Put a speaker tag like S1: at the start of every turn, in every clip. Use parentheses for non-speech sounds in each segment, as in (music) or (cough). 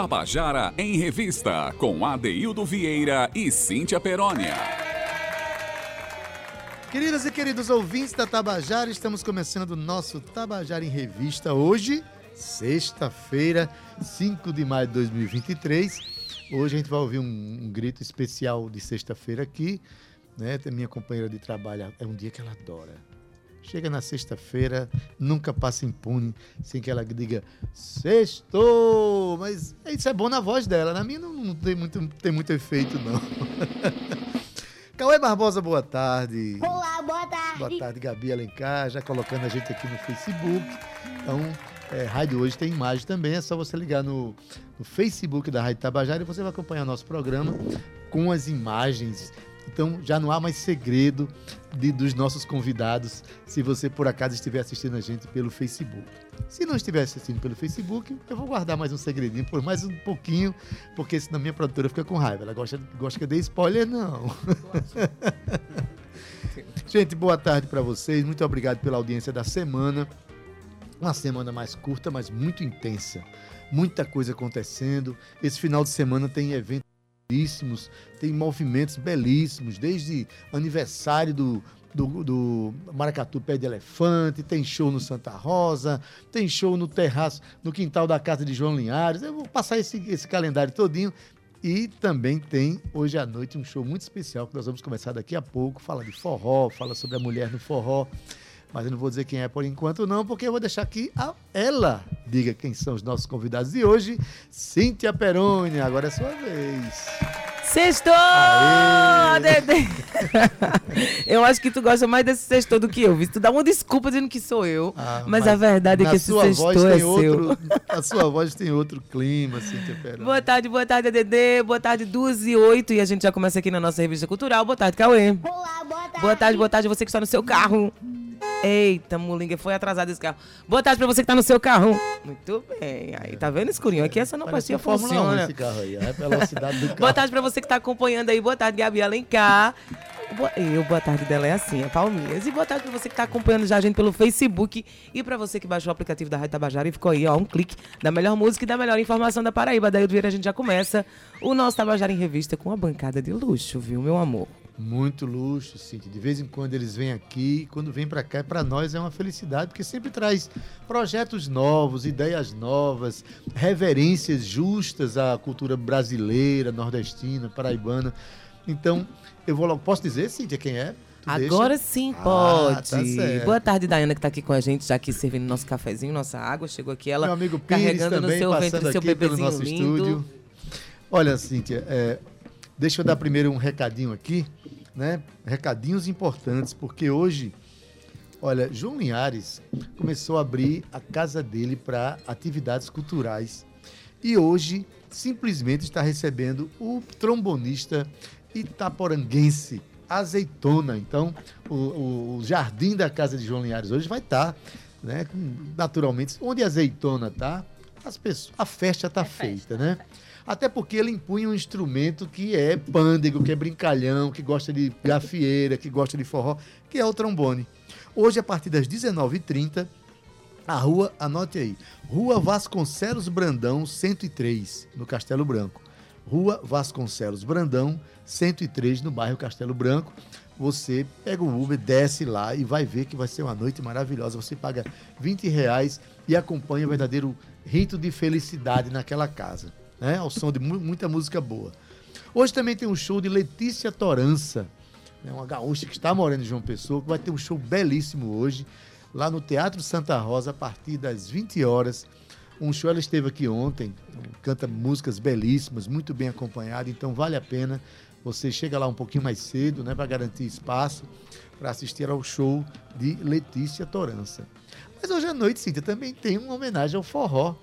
S1: Tabajara em Revista, com Adeildo Vieira e Cíntia Perónia.
S2: Queridas e queridos ouvintes da Tabajara, estamos começando o nosso Tabajara em Revista hoje, sexta-feira, 5 de maio de 2023. Hoje a gente vai ouvir um, um grito especial de sexta-feira aqui, né? Minha companheira de trabalho, é um dia que ela adora. Chega na sexta-feira, nunca passa impune sem que ela diga sextou! Mas isso é bom na voz dela, na minha não, não tem, muito, não tem muito efeito, não. (laughs) Cauê Barbosa, boa tarde.
S3: Olá, boa tarde.
S2: Boa tarde, Gabi Alencar, já colocando a gente aqui no Facebook. Então, é, Rádio Hoje tem imagem também, é só você ligar no, no Facebook da Rádio Tabajara e você vai acompanhar nosso programa com as imagens então já não há mais segredo de, dos nossos convidados se você por acaso estiver assistindo a gente pelo Facebook. Se não estiver assistindo pelo Facebook, eu vou guardar mais um segredinho por mais um pouquinho, porque senão minha produtora fica com raiva. Ela gosta, gosta que eu dê spoiler, não. (laughs) gente, boa tarde para vocês. Muito obrigado pela audiência da semana. Uma semana mais curta, mas muito intensa. Muita coisa acontecendo. Esse final de semana tem evento belíssimos, tem movimentos belíssimos, desde aniversário do, do, do, Maracatu Pé de Elefante, tem show no Santa Rosa, tem show no terraço, no quintal da casa de João Linhares. Eu vou passar esse, esse calendário todinho. E também tem hoje à noite um show muito especial que nós vamos começar daqui a pouco. Fala de forró, fala sobre a mulher no forró mas eu não vou dizer quem é por enquanto não, porque eu vou deixar que a ela diga quem são os nossos convidados de hoje. Cíntia Peroni, agora é sua vez.
S4: Sextou! Dedê! (laughs) eu acho que tu gosta mais desse sextou do que eu. Tu dá uma desculpa dizendo que sou eu. Ah, mas, mas, a verdade é que esse sextou é
S2: outro,
S4: seu. (laughs)
S2: A sua voz tem outro clima, Cíntia Peroni.
S4: Boa tarde, boa tarde, Dedê. Boa tarde, 12 e 8. E a gente já começa aqui na nossa revista cultural. Boa tarde, Cauê.
S3: Olá, boa tarde.
S4: Boa tarde, boa tarde, você que está no seu carro. Eita, Mulinga, foi atrasado esse carro. Boa tarde pra você que tá no seu carro. Muito bem. Aí, tá vendo, escurinho? Aqui essa não pastinha funciona.
S2: esse carro aí, a velocidade do carro.
S4: Boa tarde pra você que tá acompanhando aí. Boa tarde, Gabi Alencar. Boa, eu, boa tarde dela é assim, é palminhas. E boa tarde pra você que tá acompanhando já a gente pelo Facebook. E pra você que baixou o aplicativo da Rádio Tabajara e ficou aí, ó, um clique da melhor música e da melhor informação da Paraíba. Daí Vieira a gente já começa o nosso Tabajara em Revista com uma bancada de luxo, viu, meu amor?
S2: Muito luxo, Cintia. De vez em quando eles vêm aqui, quando vêm para cá, para nós é uma felicidade, porque sempre traz projetos novos, ideias novas, reverências justas à cultura brasileira, nordestina, paraibana. Então, eu vou logo. Posso dizer, Cíntia, quem é?
S4: Tu Agora deixa? sim ah, pode. Tá Boa tarde, Dayana, que está aqui com a gente, já aqui servindo nosso cafezinho, nossa água. Chegou aqui ela
S2: Meu amigo Pires carregando também, no seu ventre seu bebezinho nosso lindo. Estúdio. Olha, Cíntia, é, Deixa eu dar primeiro um recadinho aqui, né? Recadinhos importantes, porque hoje, olha, João Linhares começou a abrir a casa dele para atividades culturais. E hoje, simplesmente está recebendo o trombonista itaporanguense Azeitona. Então, o, o, jardim da casa de João Linhares hoje vai estar, tá, né? Naturalmente, onde a azeitona está, as pessoas, a festa está é feita, festa. né? Até porque ele impunha um instrumento que é pândego, que é brincalhão, que gosta de gafieira, que gosta de forró, que é o trombone. Hoje, a partir das 19h30, a rua, anote aí, Rua Vasconcelos Brandão, 103, no Castelo Branco. Rua Vasconcelos Brandão, 103, no bairro Castelo Branco. Você pega o Uber, desce lá e vai ver que vai ser uma noite maravilhosa. Você paga 20 reais e acompanha o verdadeiro rito de felicidade naquela casa né? Ao som de mu muita música boa. Hoje também tem um show de Letícia Torança, né? uma gaúcha que está morando em João Pessoa, que vai ter um show belíssimo hoje, lá no Teatro Santa Rosa, a partir das 20 horas. Um show, ela esteve aqui ontem, canta músicas belíssimas, muito bem acompanhada, então vale a pena. Você chega lá um pouquinho mais cedo, né, para garantir espaço, para assistir ao show de Letícia Torança. Mas hoje à noite, Cíntia, também tem uma homenagem ao forró,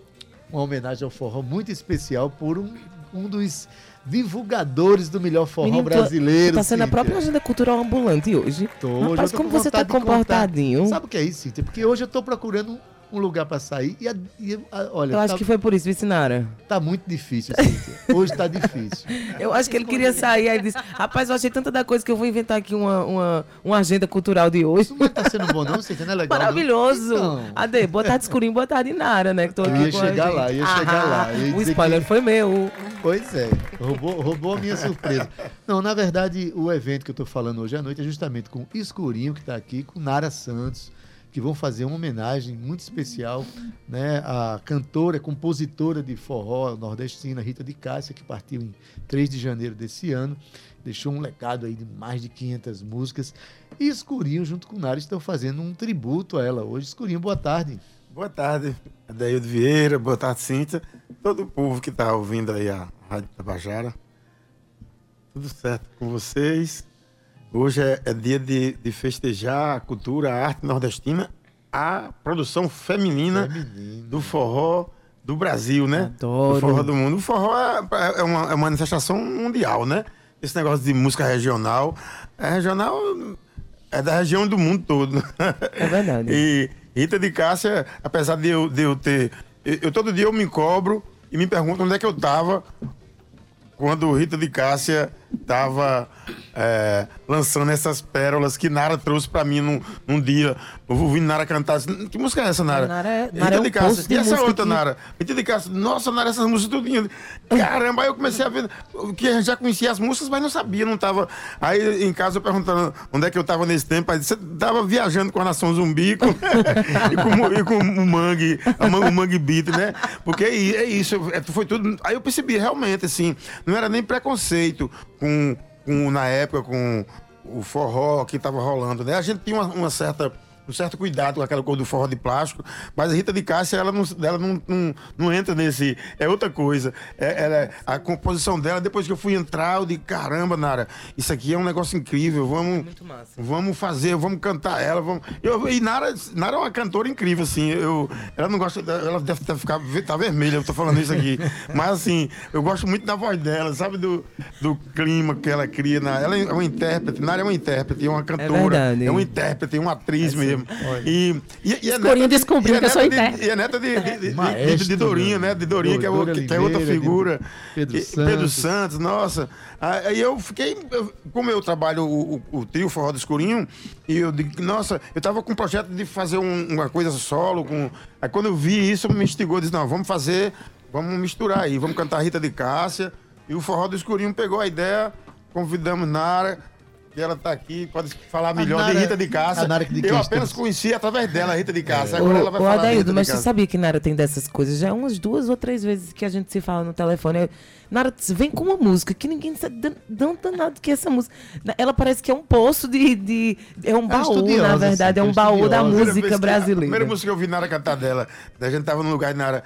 S2: uma homenagem ao forró muito especial por um, um dos divulgadores do melhor forró Menino, brasileiro.
S4: Tá sendo Cíntia. a própria agenda cultural ambulante hoje.
S2: Tô,
S4: Rapaz, como você tá comportadinho.
S2: Sabe o que é isso, Cíntia? Porque hoje eu tô procurando um lugar para sair. E, a, e a, olha,
S4: eu acho tá, que foi por isso, Vicinara.
S2: Tá muito difícil, Cíntia. Hoje tá difícil. (laughs)
S4: eu acho que ele queria sair, aí disse, rapaz, eu achei tanta da coisa que eu vou inventar aqui uma, uma, uma agenda cultural de hoje.
S2: Mas tá sendo bom não, Cíntia? Não é legal?
S4: Maravilhoso. Então... Ade, boa tarde, escurinho, boa tarde, Nara, né? Que tô
S2: eu ia chegar lá, ia ah, chegar lá.
S4: o spoiler que... foi meu.
S2: Pois é, roubou, roubou a minha surpresa. Não, na verdade, o evento que eu tô falando hoje à noite é justamente com Escurinho, que tá aqui, com Nara Santos, que vão fazer uma homenagem muito especial né, à cantora, compositora de forró nordestina, Rita de Cássia, que partiu em 3 de janeiro desse ano. Deixou um legado aí de mais de 500 músicas. E Escurinho, junto com Nara, estão fazendo um tributo a ela hoje. Escurinho, boa tarde.
S3: Boa tarde, Adeildo Vieira, boa tarde, Cíntia. Todo o povo que está ouvindo aí a Rádio Tabajara. Tudo certo com vocês? Hoje é, é dia de, de, festejar a cultura, a arte nordestina, a produção feminina do forró do Brasil, né?
S4: Adoro.
S3: Do forró do mundo. O forró é, é, uma, é uma manifestação mundial, né? Esse negócio de música regional. É regional é da região do mundo todo.
S4: É verdade. (laughs)
S3: e Rita de Cássia, apesar de eu, de eu ter. Eu, eu, todo dia eu me cobro e me pergunto onde é que eu estava quando Rita de Cássia estava é, lançando essas pérolas que Nara trouxe para mim num, num, dia. Eu ouvi Nara cantar assim, que música é essa, Nara?
S4: Nara é, Nara é um
S3: de
S4: Cássia.
S3: E essa outra, que... Nara? Rita de nossa, Nara, essas músicas tudinho. Caramba, aí eu comecei a ver que já conhecia as músicas, mas não sabia, não tava. Aí em casa eu perguntando onde é que eu tava nesse tempo, aí você tava viajando com a Nação Zumbi com... (laughs) e, com, e com o Mangue, o Mangue Beat, né? Porque é, é isso, é, foi tudo. Aí eu percebi realmente, assim, não era nem preconceito com com, na época com o forró que estava rolando, né? A gente tinha uma, uma certa um certo cuidado com aquela cor do forró de plástico, mas a Rita de Cássia, ela não, ela não, não, não entra nesse. É outra coisa. É, ela, a composição dela, depois que eu fui entrar, eu digo, caramba, Nara, isso aqui é um negócio incrível. Vamos, vamos fazer, vamos cantar ela. Vamos... Eu, e Nara, Nara é uma cantora incrível, assim. Eu, ela não gosta. Ela deve ficar tá vermelha, eu tô falando isso aqui. (laughs) mas assim, eu gosto muito da voz dela, sabe? Do, do clima que ela cria. Ela é uma intérprete, Nara é uma intérprete, é uma cantora, é, é uma intérprete, uma atriz é, mesmo mesmo. E, e, e a neta,
S4: descobriu que eu sou intérprete.
S3: E a neta de, de, de, de, de Dorinha, né? De Dorinha, que é, o, que é outra figura.
S2: Pedro Santos.
S3: Pedro Santos, nossa. Aí eu fiquei, como eu trabalho o, o, o trio Forró do Escurinho, e eu digo, nossa, eu tava com um projeto de fazer um, uma coisa solo. Com... Aí quando eu vi isso, me instigou, disse, não, vamos fazer, vamos misturar aí, vamos cantar Rita de Cássia. E o Forró do Escurinho pegou a ideia, convidamos Nara, e ela está aqui, pode falar melhor Nara, de Rita de Cássia. De eu apenas conheci através dela a Rita de Cássia. É. Agora o, ela vai falar
S4: Adaildo, mas você sabia que Nara tem dessas coisas? Já é umas duas ou três vezes que a gente se fala no telefone. Nara vem com uma música que ninguém sabe não danado que é essa música. Ela parece que é um poço de. de é um é baú, na verdade, assim, é um baú da música brasileira. A
S3: primeira música que eu vi Nara cantar dela, a gente tava no lugar de Nara.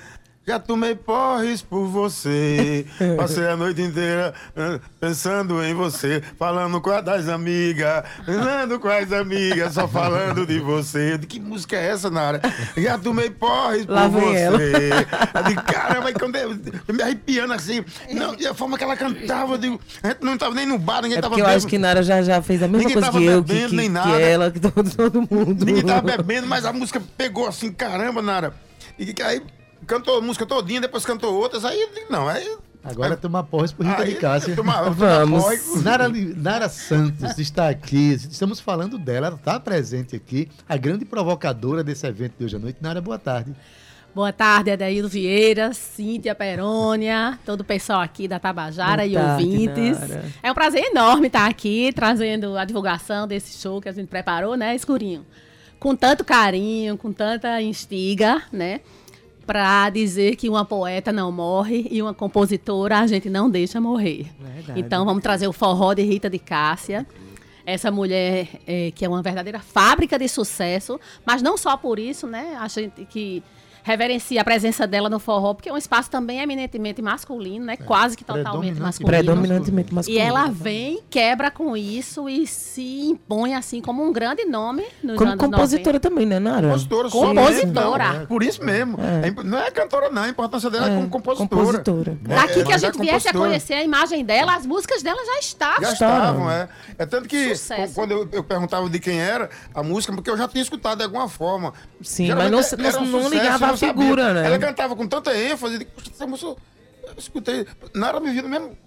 S3: Já tomei porres por você. (laughs) Passei a noite inteira ah, pensando em você. Falando com as amigas. Falando com as amigas, só falando de você. De que música é essa, Nara? Já tomei porres por você. Eu digo, caramba, quando eu, eu me arrepiando assim. Não, e a forma que ela cantava, eu digo, a gente não estava nem no bar, ninguém
S4: é
S3: tava
S4: bebendo. Eu acho que Nara já, já fez a mesma ninguém coisa que eu, que, que, nem nada. que ela, que todo, todo mundo.
S3: Ninguém tava bebendo, mas a música pegou assim, caramba, Nara. E aí cantou a música todinha, depois cantou outras, aí não, aí.
S2: Agora toma porras por Rita aí, de Cássia.
S4: Toma, (laughs) Vamos.
S2: Nara, Nara Santos está aqui, estamos falando dela, ela está presente aqui, a grande provocadora desse evento de hoje à noite. Nara, boa tarde.
S5: Boa tarde, Adaildo Vieira, Cíntia Perônia, todo o pessoal aqui da Tabajara boa e tarde, ouvintes. Nara. É um prazer enorme estar aqui trazendo a divulgação desse show que a gente preparou, né, Escurinho? Com tanto carinho, com tanta instiga, né? Para dizer que uma poeta não morre e uma compositora a gente não deixa morrer. Verdade. Então vamos trazer o forró de Rita de Cássia. Essa mulher é, que é uma verdadeira fábrica de sucesso, mas não só por isso, né? A gente que reverencia a presença dela no forró, porque é um espaço também eminentemente masculino, né? É. Quase que totalmente masculino.
S4: Predominantemente masculino.
S5: E ela vem, quebra com isso e se impõe assim como um grande nome
S4: nos como anos compositora 90. também, né, Nara?
S5: Compositora. Compositora.
S3: Então, é, por isso mesmo. É. Não é cantora não, a importância dela é, como compositora. compositora.
S5: Daqui que a gente viesse a conhecer a imagem dela, as músicas dela já estavam.
S3: Já estavam, é. É tanto que Sucesso. quando eu, eu, perguntava de quem era a música, porque eu já tinha escutado de alguma forma.
S4: Sim, mas não, não, um não ligava a figura, sabia. né?
S3: Ela cantava com tanta ênfase, essa música, eu escutei, não era me vida mesmo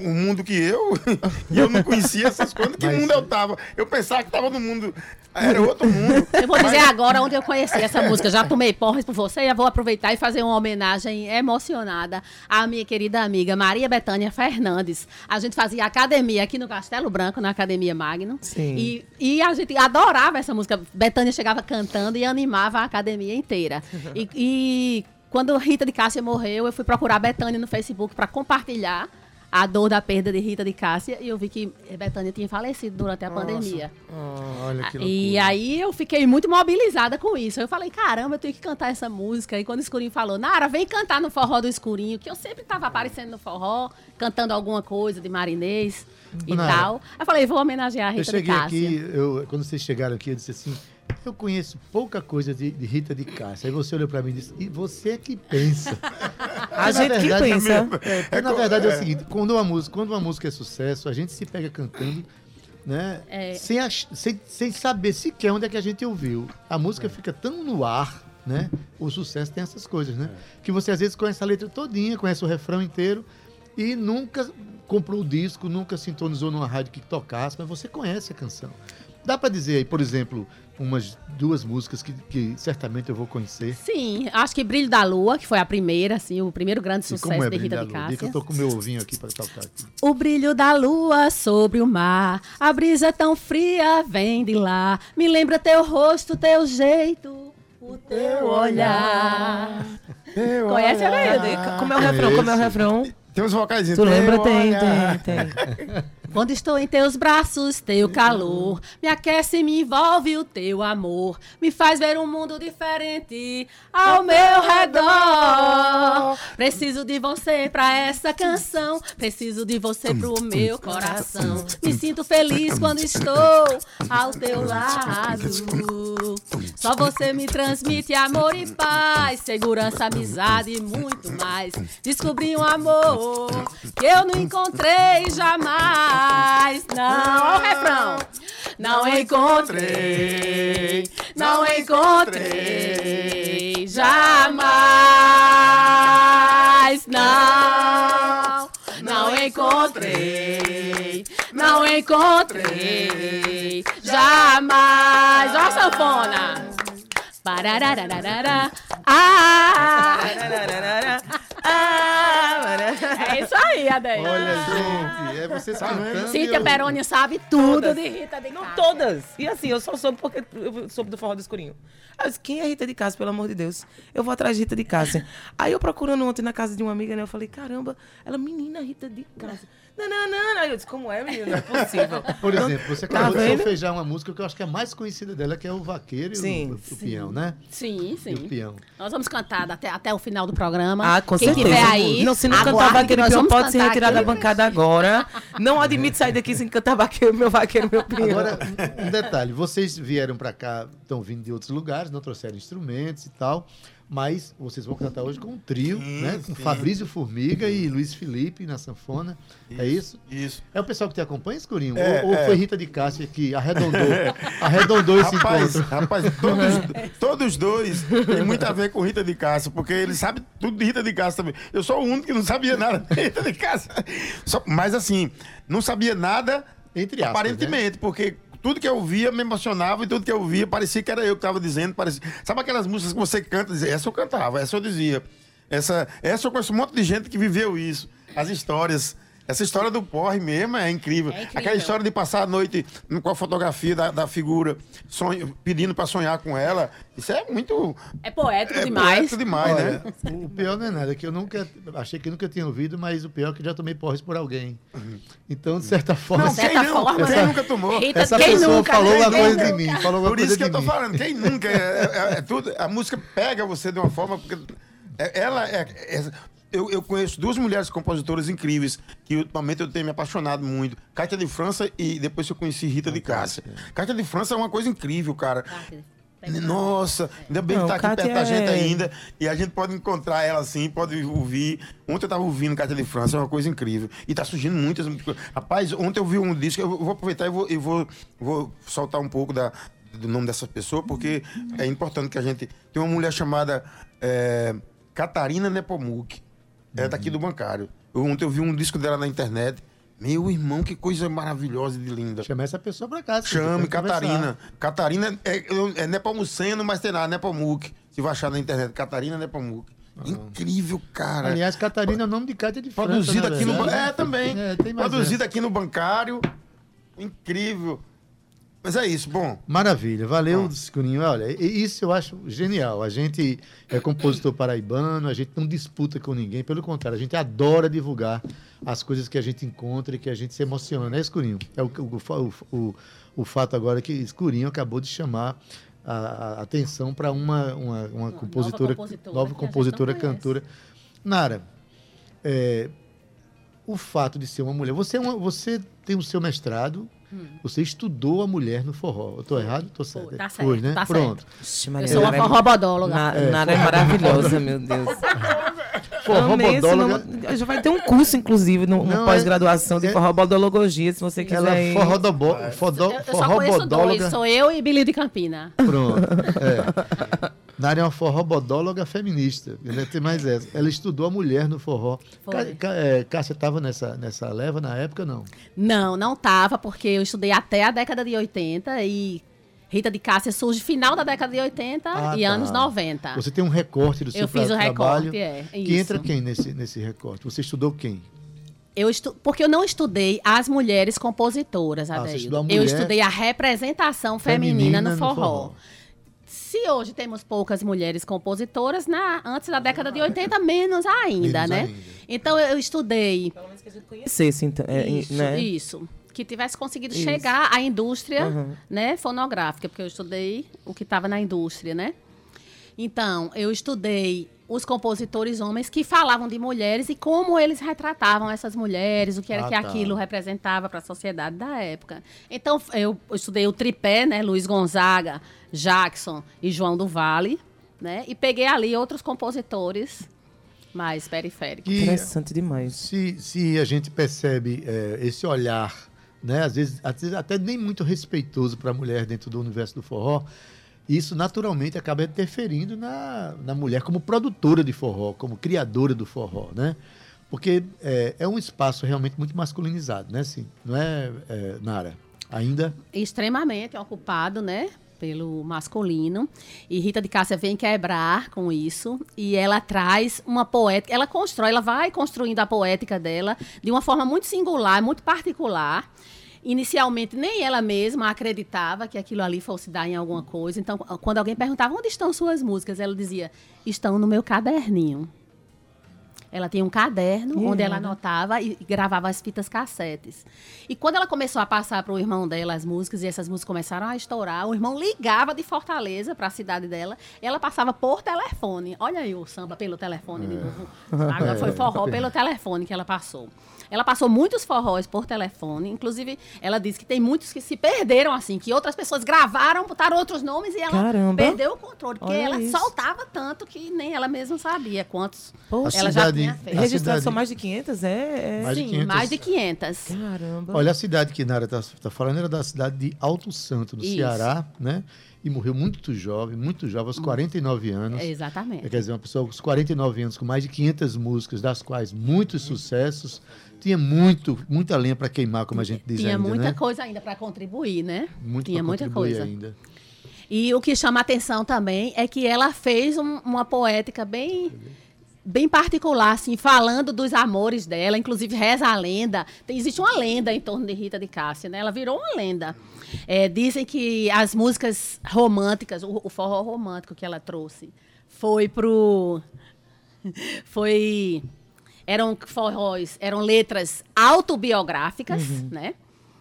S3: o mundo que eu, (laughs) e eu não conhecia essas coisas. Que Mas, mundo eu tava? Eu pensava que tava no mundo. Era outro mundo.
S5: Eu vou dizer agora onde eu conheci essa música. Já tomei porras por você e vou aproveitar e fazer uma homenagem emocionada à minha querida amiga Maria Betânia Fernandes. A gente fazia academia aqui no Castelo Branco, na Academia Magno. Sim. E, e a gente adorava essa música. Betânia chegava cantando e animava a academia inteira. E, e quando Rita de Cássia morreu, eu fui procurar Betânia no Facebook para compartilhar a dor da perda de Rita de Cássia e eu vi que Betânia tinha falecido durante a Nossa. pandemia.
S3: Oh, olha que
S5: E aí eu fiquei muito mobilizada com isso. Eu falei, caramba, eu tenho que cantar essa música. E quando o Escurinho falou, Nara, vem cantar no forró do Escurinho, que eu sempre estava aparecendo no forró, cantando alguma coisa de marinês e Nara, tal. Eu falei, vou homenagear a Rita
S2: de Cássia. Eu cheguei aqui, eu, quando vocês chegaram aqui, eu disse assim, eu conheço pouca coisa de, de Rita de Cássia. Aí você olhou para mim e disse, e você é que pensa. (laughs)
S4: a gente verdade, que pensa.
S2: É, é, na verdade é o seguinte, quando uma, música, quando uma música é sucesso, a gente se pega cantando né? É. Sem, sem, sem saber sequer onde é que a gente ouviu. A música é. fica tão no ar, né? O sucesso tem essas coisas, né? É. Que você às vezes conhece a letra todinha, conhece o refrão inteiro e nunca comprou o disco, nunca sintonizou numa rádio que tocasse, mas você conhece a canção. Dá para dizer aí, por exemplo, umas duas músicas que, que, certamente eu vou conhecer.
S5: Sim, acho que Brilho da Lua, que foi a primeira, assim, o primeiro grande sucesso é de Rita de Cássia.
S2: eu tô com o meu ovinho aqui para tocar aqui.
S5: O brilho da lua sobre o mar, a brisa tão fria vem de lá, me lembra teu rosto, teu jeito, o teu olhar. Teu Conhece a Leida?
S4: Como é o refrão? Como é o refrão?
S3: Tem uns vocais.
S4: Tu lembra? Tem, tem, tem. (laughs)
S5: Quando estou em teus braços, teu calor me aquece e me envolve o teu amor. Me faz ver um mundo diferente ao meu redor. Preciso de você pra essa canção. Preciso de você pro meu coração. Me sinto feliz quando estou ao teu lado. Só você me transmite amor e paz, segurança, amizade e muito mais. Descobri um amor que eu não encontrei jamais mais. Não, olha o refrão. Não encontrei, não encontrei jamais. Não, não encontrei, não encontrei jamais. A sanfona. Pararararara. Ah! Ah, é isso aí, Adair.
S2: Olha, gente, é você cantando.
S5: Cíntia eu... Peroni sabe tudo todas. de Rita de Cássia.
S4: Não todas. E assim, eu só soube porque eu soube do forró do escurinho. Mas quem é Rita de Cássia, pelo amor de Deus? Eu vou atrás de Rita de Cássia. Aí eu procurando ontem na casa de uma amiga, né? Eu falei, caramba, ela menina Rita de Cássia. Não, não, não, não. Eu disse, como é, menina? Não é possível. (laughs)
S2: Por exemplo, você tá acabou tá de solfejar uma música que eu acho que é a mais conhecida dela, que é o Vaqueiro sim, e o, o, o Peão, né?
S5: Sim, sim. E o Peão. Nós vamos cantar até, até o final do programa.
S4: Ah, com Quem certeza. aí, não, se não cantar Vaqueiro e Peão, pode se retirar aqui. da bancada agora. Não admite sair daqui sem cantar Vaqueiro, meu Vaqueiro, meu Peão.
S2: Agora, um detalhe. Vocês vieram para cá, estão vindo de outros lugares, não trouxeram instrumentos e tal mas vocês vão cantar hoje com um trio, sim, né? Com sim. Fabrício Formiga e Luiz Felipe na sanfona. É isso, é isso?
S3: Isso.
S2: É o pessoal que te acompanha, Escurinho? É, ou, ou é. foi Rita de Cássia que arredondou, (laughs) arredondou esse
S3: rapaz,
S2: encontro?
S3: Rapaz, todos, (laughs) todos dois têm muito a ver com Rita de Cássia, porque ele sabe tudo de Rita de Cássia também. Eu sou o único que não sabia nada de Rita de Cássia. Só, mas assim, não sabia nada, Entre aspas, aparentemente, né? porque tudo que eu via me emocionava e tudo que eu via parecia que era eu que estava dizendo. Parecia... Sabe aquelas músicas que você canta essa eu cantava, essa eu dizia. Essa, essa eu conheço um monte de gente que viveu isso. As histórias Essa história do porre mesmo é incrível. é incrível. Aquela história de passar a noite com a fotografia da, da figura, sonho, pedindo para sonhar com ela, isso é muito.
S5: É poético é demais. Poético
S3: demais, né? Olha,
S2: né? O pior não é nada, que eu nunca. Achei que nunca tinha ouvido, mas o pior é que já tomei porres por alguém. Uhum. Então, de certa forma. Não,
S3: certa
S2: quem,
S3: forma, quem nunca tomou?
S2: Eita, essa pessoa nunca, falou né? uma coisa de mim. Falou
S3: por
S2: isso
S3: que eu tô mim. falando, quem nunca? É, é, é, tudo, a música pega você de uma forma. Porque ela é, eu, eu conheço duas mulheres compositoras incríveis que ultimamente eu tenho me apaixonado muito. Cátia de França e depois eu conheci Rita de Cássia. Cátia de França é uma coisa incrível, cara. Nossa, ainda bem Não, que tá aqui perto da gente é... ainda. E a gente pode encontrar ela assim, pode ouvir. Ontem eu tava ouvindo Cátia de França, é uma coisa incrível. E tá surgindo muitas. Rapaz, ontem eu vi um disco, eu vou aproveitar e vou, eu vou, vou soltar um pouco da, do nome dessa pessoa, porque é importante que a gente. Tem uma mulher chamada é, Catarina Nepomuk. É daqui do bancário. Eu, ontem eu vi um disco dela na internet. Meu irmão, que coisa maravilhosa e linda.
S2: Chama essa pessoa pra cá.
S3: Chame, Catarina. Catarina é, é Nepomuceno, mas tem nada, Nepomuk. Se vai achar na internet, Catarina Nepomuk. Ah. Incrível, cara.
S2: Aliás, Catarina é o nome de Cátia de
S3: França. Produzida né, aqui no... É, também. É, Produzida aqui no bancário. Incrível. Mas é isso, bom.
S2: Maravilha, valeu, Escurinho. Olha, isso eu acho genial. A gente é compositor paraibano, a gente não disputa com ninguém, pelo contrário, a gente adora divulgar as coisas que a gente encontra e que a gente se emociona, né, Escurinho? É o, o, o, o fato agora que Escurinho acabou de chamar a, a atenção para uma, uma, uma, compositora, nova compositora, nova compositora cantora. Nara, é, o fato de ser uma mulher. Você, é uma, você tem o seu mestrado Hum. Você estudou a mulher no forró. Eu estou errado? Estou certo.
S5: Tá certo. Foi, né? Tá
S2: Pronto.
S5: Certo. Eu sou uma forrobodóloga.
S4: Na, é, Nara é maravilhosa, meu Deus. (laughs) Forrobodóloga. Já vai ter um curso, inclusive, no, no pós-graduação de é, forrobodologia, se você quiser. Ela
S2: é forrodobo, fodó, eu, eu só conheço dois,
S5: sou eu e Billy de Campina.
S2: Pronto. É. (laughs) Nara é uma forrobodóloga feminista. Tem mais essa. Ela estudou a mulher no forró. É, Cássia estava nessa, nessa leva na época, não?
S5: Não, não estava, porque eu estudei até a década de 80 e Rita de Cássia surge final da década de 80 ah, e tá. anos 90.
S2: Você tem um recorte do seu
S5: Eu fiz o recorte, é.
S2: Que isso. entra quem nesse, nesse recorte? Você estudou quem?
S5: Eu estu... Porque eu não estudei as mulheres compositoras, ah, Eu estudei a representação feminina, feminina no forró. No forró. Se hoje temos poucas mulheres compositoras, na, antes da década de 80, menos ainda, menos né? Ainda. Então eu estudei.
S4: Pelo menos que a gente conhecesse, então, é,
S5: isso,
S4: né?
S5: isso. Que tivesse conseguido isso. chegar à indústria uhum. né, fonográfica, porque eu estudei o que estava na indústria, né? Então, eu estudei os compositores homens que falavam de mulheres e como eles retratavam essas mulheres, o que era ah, que tá. aquilo representava para a sociedade da época. Então, eu estudei o tripé, né? Luiz Gonzaga, Jackson e João do Vale, né? E peguei ali outros compositores mais periféricos.
S4: E, Interessante demais.
S2: Se, se a gente percebe é, esse olhar, né? Às vezes, às vezes até nem muito respeitoso para a mulher dentro do universo do forró, isso naturalmente acaba interferindo na, na mulher como produtora de forró, como criadora do forró, né? Porque é, é um espaço realmente muito masculinizado, né? Assim, não é, é, Nara? Ainda?
S5: Extremamente ocupado, né? Pelo masculino. E Rita de Cássia vem quebrar com isso. E ela traz uma poética. Ela constrói, ela vai construindo a poética dela de uma forma muito singular, muito particular. Inicialmente, nem ela mesma acreditava que aquilo ali fosse dar em alguma coisa. Então, quando alguém perguntava onde estão suas músicas, ela dizia: estão no meu caderninho. Ela tinha um caderno yeah. onde ela anotava e gravava as fitas cassetes. E quando ela começou a passar para o irmão dela as músicas e essas músicas começaram a estourar, o irmão ligava de Fortaleza para a cidade dela. E ela passava por telefone. Olha aí o samba pelo telefone é. de novo. Agora foi forró pelo telefone que ela passou. Ela passou muitos forróis por telefone. Inclusive, ela disse que tem muitos que se perderam assim, que outras pessoas gravaram, botaram outros nomes e ela Caramba. perdeu o controle. Porque Olha ela isso. soltava tanto que nem ela mesma sabia quantos
S2: Poxa. ela já tinha
S4: feito. Registrados são mais de 500, é?
S5: é... Mais Sim, de 500. mais de 500.
S2: Caramba. Olha, a cidade que Nara está tá falando era da cidade de Alto Santo, no isso. Ceará, né? e morreu muito jovem, muito jovem, aos 49 anos.
S5: exatamente.
S2: Quer dizer, uma pessoa com 49 anos, com mais de 500 músicas, das quais muitos sucessos, tinha muito, muita lenha para queimar, como a gente diz
S5: Tinha
S2: ainda,
S5: muita
S2: né?
S5: coisa ainda para contribuir, né?
S2: Muito
S5: tinha
S2: muita coisa ainda.
S5: E o que chama a atenção também é que ela fez um, uma poética bem bem particular, assim, falando dos amores dela, inclusive reza a lenda. Tem, existe uma lenda em torno de Rita de Cássia, né? Ela virou uma lenda. É, dizem que as músicas românticas, o, o forró romântico que ela trouxe, foi pro. (laughs) Foi. Eram forróis, eram letras autobiográficas, uhum. né?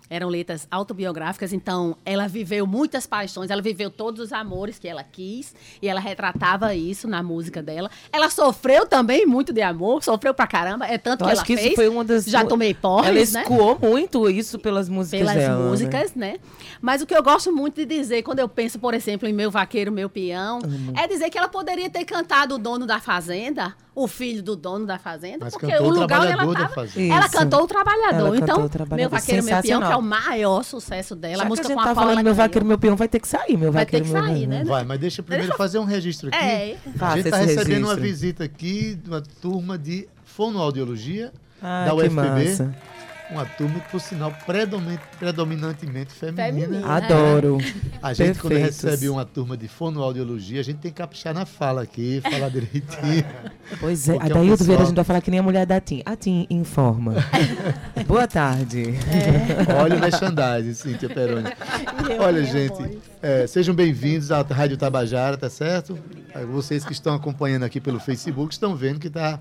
S5: eram letras autobiográficas, então ela viveu muitas paixões, ela viveu todos os amores que ela quis e ela retratava isso na música dela. Ela sofreu também muito de amor, sofreu pra caramba, é tanto que ela que fez.
S4: foi uma das
S5: já tomei porres,
S4: Ela né? escoou né? muito isso pelas músicas
S5: pelas
S4: dela,
S5: né? músicas, né? né? Mas o que eu gosto muito de dizer quando eu penso, por exemplo, em meu vaqueiro, meu peão, uhum. é dizer que ela poderia ter cantado o dono da fazenda o filho do dono da fazenda,
S2: Mas
S5: porque o lugar onde ela estava. Ela cantou o trabalhador. Ela então, o trabalhador. meu vaqueiro, meu peão, que é o maior sucesso dela. Já a música
S4: que a
S5: gente com
S4: a tá falando meu vaqueiro, meu peão, vai ter que sair, meu
S5: vai
S4: vaqueiro.
S5: Vai ter que sair, né?
S2: Vai, mas deixa eu primeiro deixa... fazer um registro aqui. É. A gente está recebendo registro. uma visita aqui de uma turma de fonoaudiologia ah, da UFPB. Massa uma turma que, por sinal, predominantemente feminina. feminina
S4: Adoro.
S2: A gente, Perfeitos. quando recebe uma turma de fonoaudiologia, a gente tem que caprichar na fala aqui, falar direitinho.
S4: Pois é, a daí é um pessoal... Vieira a gente vai falar que nem a mulher da TIM. A TIM informa. (laughs) Boa tarde.
S2: É. Olha o merchandising, Cíntia Peroni. Olha, gente, é, sejam bem-vindos à Rádio Tabajara, tá certo? Vocês que estão acompanhando aqui pelo Facebook estão vendo que tá,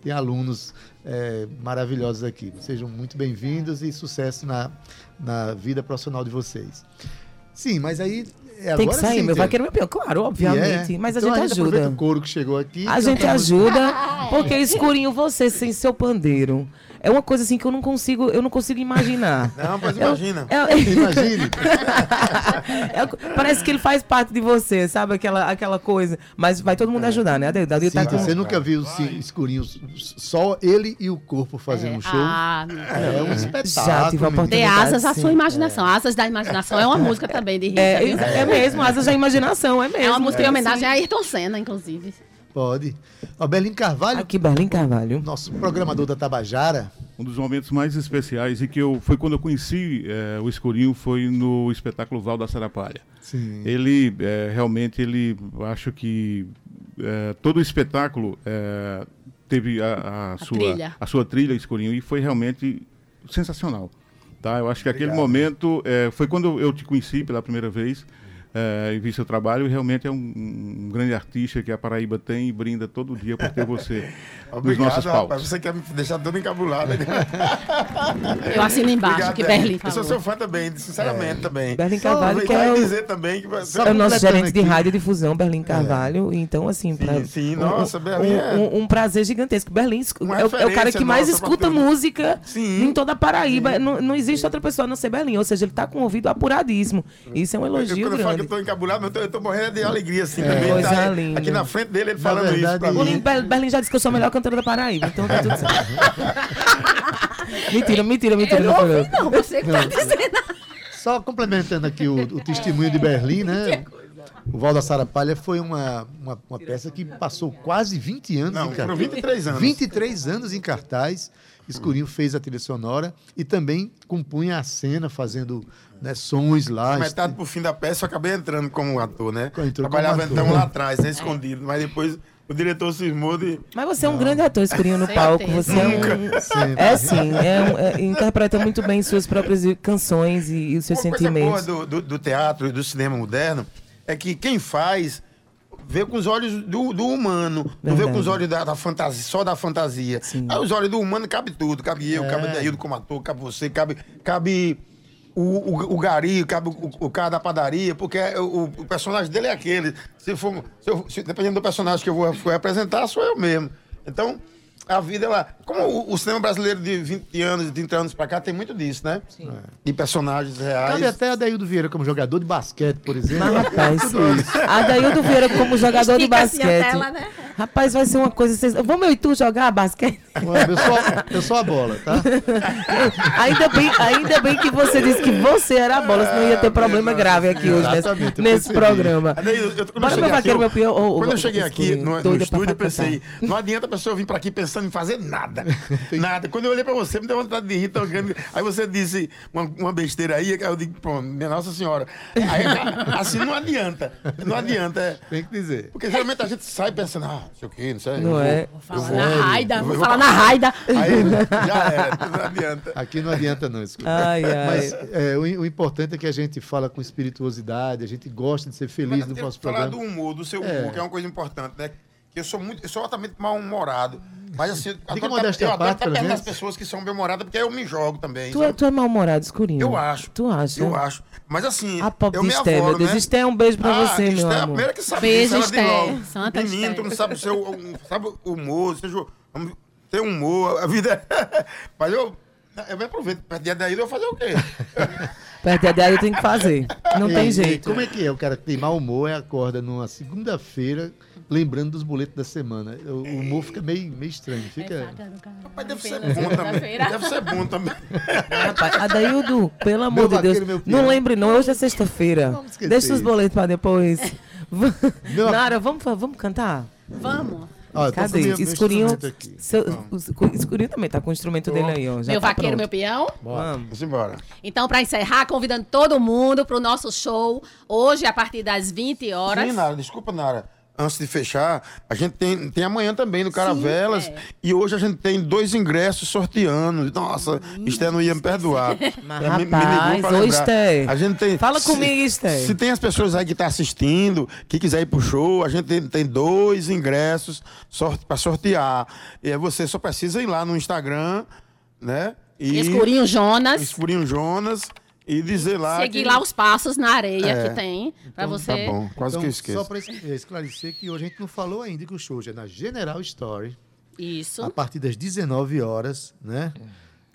S2: tem alunos é, maravilhosos aqui. Sejam muito bem-vindos e sucesso na, na vida profissional de vocês. Sim, mas aí
S4: é Tem que sair, sim, meu vaqueiro meu pior, claro, obviamente. É. Mas a então gente a gente ajuda.
S2: o couro que chegou aqui.
S4: A gente ajuda, (laughs) porque escurinho você sem seu pandeiro é uma coisa assim que eu não consigo, eu não consigo imaginar. (laughs)
S3: Não, mas imagina. (laughs)
S2: Imagine.
S4: é, parece que ele faz parte de você, sabe? Aquela, aquela coisa. Mas vai todo mundo é. ajudar, né?
S2: Daí, Sim, tá com... Você nunca viu escurinho, só ele e o corpo fazendo é. um show? Ah,
S5: é um espetáculo. Já tive a oportunidade. asas à sua imaginação. É. Asas da imaginação é uma música também de Rita.
S4: É, é, mesmo, Asas da imaginação, é mesmo. É
S5: uma música em homenagem a Ayrton Senna, inclusive.
S2: Pode. O Berlim Carvalho.
S4: Aqui, Berlim Carvalho.
S2: Nosso programador da Tabajara.
S6: Um dos momentos mais especiais e que eu foi quando eu conheci é, o Escurinho foi no espetáculo Val da Sarapalha. Sim. Ele é, realmente ele acho que é, todo o espetáculo teve a, a, a, sua trilha. a sua trilha Escurinho e foi realmente sensacional. Tá? Eu acho que Obrigado. aquele momento foi quando eu te conheci pela primeira vez é, e vi seu trabalho e realmente é um, um, grande artista que a Paraíba tem e brinda todo dia por ter você (laughs) Obrigado, nos nossos palcos. Rapaz,
S3: você quer me deixar todo encabulado. (laughs)
S5: Eu assino embaixo Obrigado, que Berlim
S3: falou. Eu sou seu fã também, sinceramente é. também.
S4: Berlim Carvalho, que é
S3: o, dizer também que
S4: você é o nosso gerente de rádio difusão, Berlim Carvalho. É. Então, assim,
S3: sim, pra, sim, nossa,
S4: um,
S3: Berlim é...
S4: um, um, prazer gigantesco. Berlim é, é, o cara que mais escuta música sim. em toda a Paraíba. Não, não existe outra pessoa a não ser Berlim. Ou seja, ele está com o ouvido apuradíssimo. Isso é um elogio eu, grande.
S3: Tô encabulado, eu tô, eu tô morrendo de alegria, assim, é, também. Coisa tá, linda. Aqui na frente dele, ele falando verdade, isso pra mim.
S4: Berlim já disse que eu sou a melhor cantora da Paraíba, então tá tudo certo. mentira, (laughs) mentira, mentira.
S5: Eu não, ouvi, não, você que tá dizendo.
S2: Só complementando aqui o, o testemunho de Berlim, né? O Val da Sarapalha foi uma, uma, uma, peça que passou quase 20 anos
S3: Não,
S2: em cartaz.
S3: 23 anos.
S2: 23 anos em cartaz. Escurinho fez a trilha sonora e também compunha a cena, fazendo né, sons lá.
S3: Metade pro fim da peça eu acabei entrando como ator, né? Trabalhava ator. então lá atrás, né, escondido, mas depois o diretor cismou de.
S4: Mas você é um grande ator, Escurinho, no palco. Você é um. É sim, é, um, é interpreta muito bem suas próprias canções e, e os seus Uma sentimentos.
S3: Coisa boa do, do, do teatro e do cinema moderno é que quem faz vê com os olhos do, do humano, Verdade. não vê com os olhos da, da, fantasia, só da fantasia. Sim. Aí os olhos do humano cabe tudo, cabe eu, é. cabe Daíldo como ator, cabe você, cabe, cabe o, o, o gari, cabe o, o, cara da padaria, porque é, o, o, personagem dele é aquele. Se for, se eu, se, dependendo do personagem que eu vou, vou representar, sou eu mesmo. Então, a vida, ela. Como o, o, cinema brasileiro de 20 anos, de 30 anos pra cá, tem muito disso, né? Sim. É. De personagens reais.
S2: Cabe até Adaildo Vieira como jogador de basquete, por exemplo.
S4: Mas, rapaz, Adaildo Vieira como jogador de basquete. Assim tela, né? Rapaz, vai ser uma coisa. Vamos eu e tu jogar basquete?
S2: Eu sou, eu sou a bola, tá? (laughs)
S4: ainda, bem, ainda bem que você disse que você era a bola, senão ia ter problema grave aqui hoje nesse, nesse programa.
S3: Eu, eu, Bora meu vaqueiro, meu pior. Quando eu cheguei aqui no, no estúdio, eu pensei, não adianta a pessoa vir pra aqui pensar pensando em fazer nada. (laughs) nada. Quando eu olhei pra você, me deu vontade de rir tão grande. Aí você disse uma, uma besteira aí, eu digo, pô, minha Nossa Senhora. Aí, (laughs) assim não adianta. Não adianta. É.
S2: Tem que dizer.
S3: Porque geralmente a gente sai pensando, ah, não sei o quê, não sei.
S4: Não é.
S5: Vou falar na raida, vou falar na raida.
S3: Aí (laughs) já era, não adianta.
S2: Aqui não adianta não, escuta.
S4: Ai, ai.
S2: Mas é, o, o, importante é que a gente fala com espirituosidade, a gente gosta de ser feliz
S3: Mas,
S2: no nosso
S3: falar
S2: programa.
S3: do humor, do seu humor, é. que é uma coisa importante, né? Que eu sou muito, eu sou altamente mal-humorado. Mas assim,
S2: Diga adoro tá, eu adoro estar perto
S3: das pessoas que são bem-humoradas, porque aí eu me jogo também.
S4: Tu, é, tu é mal-humorado, escurinho?
S3: Eu acho.
S4: Tu acha?
S3: Eu acho. Mas assim,
S4: a pobre eu de Esté, meu Deus. Né? Esté, um beijo pra ah, você, meu amor. é a
S3: primeira que sabe
S5: beijo,
S3: disso.
S5: Esté. Santa
S3: Menino, tu não sabe o seu sabe o humor, seja, tem humor, a vida... É- (laughs) mas eu, eu me aproveito. Perto de daí eu vou fazer o quê? (laughs)
S4: Perto de eu tenho que fazer. Não e, tem jeito.
S2: Como é que é? O cara que tem mau humor e acorda numa segunda-feira lembrando dos boletos da semana. O humor fica meio, meio estranho. Fica...
S3: Rapaz, deve ser bom também. Deve ser bom também.
S4: Rapaz, Adaildo, pelo amor de Deus, não lembre não, hoje é sexta-feira. Deixa os boletos para depois. (laughs) Nara, vamos, vamos cantar?
S5: Vamos.
S2: Ó,
S4: Cadê? Meu, escurinho. seu, o, escurinho também tá com o instrumento dele aí, ó.
S5: Já meu
S4: tá
S5: vaqueiro,
S4: pronto.
S5: meu peão.
S3: Vamos embora.
S5: Então, para encerrar, convidando todo mundo pro nosso show hoje, a partir das 20 horas.
S3: Sim, Nara, desculpa, Nara antes de fechar, a gente tem, tem amanhã também no Caravelas. Sim, é. E hoje a gente tem dois ingressos sorteando. Nossa, Esté não ia me perdoar.
S4: Mas, rapaz, me, me Esté.
S3: A gente tem.
S4: Fala se, comigo, Esté.
S3: Se tem as pessoas aí que estão tá assistindo, que quiser ir pro show, a gente tem, tem dois ingressos sorte, para sortear. E você só precisa ir lá no Instagram, né?
S5: E, Escurinho Jonas.
S3: Escurinho Jonas e dizer lá.
S5: Seguir que... lá os passos na areia é. que tem, para então, você.
S3: Tá bom, quase
S2: então,
S3: que eu esqueço.
S2: Só para esclarecer que hoje a gente não falou ainda que o show já é na General Story.
S5: Isso.
S2: A partir das 19 horas, né?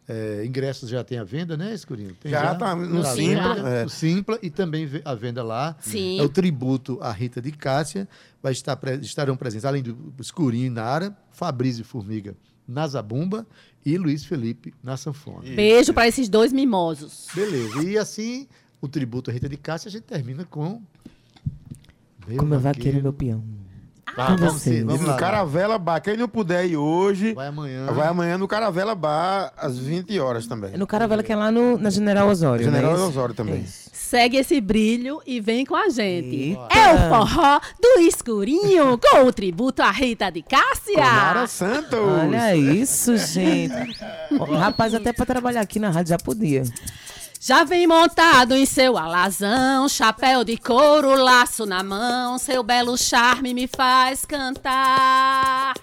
S2: É, ingressos já tem a venda, né, Escurinho? Tem
S3: já, já tá no
S2: tá
S3: Simpla.
S2: É. Simpla e também a venda lá.
S5: Sim.
S2: É o tributo à Rita de Cássia. Vai estar, estarão presentes, além do Escurinho e Nara, Fabrício Formiga na Zabumba e Luiz Felipe na sanfona.
S5: Beijo para esses dois mimosos.
S2: Beleza. E assim, o tributo à Rita de Cássia, a gente termina com.
S4: Meu Como vaqueiro, meu peão.
S3: Ah, vamos, sim, vamos lá. No Caravela Bar. Quem não puder ir hoje,
S2: vai amanhã.
S3: Vai amanhã no Caravela Bar, às 20 horas também.
S4: É no Caravela, que é lá no, na General Osório.
S3: General
S4: né?
S3: Osório também.
S5: É Segue esse brilho e vem com a gente. É o forró do escurinho (laughs) com o tributo à Rita de Cássia.
S3: Mara Santos.
S4: Olha isso, gente. (laughs) Rapaz, até para trabalhar aqui na rádio já podia.
S5: Já vem montado em seu alazão, chapéu de couro, laço na mão, seu belo charme me faz cantar.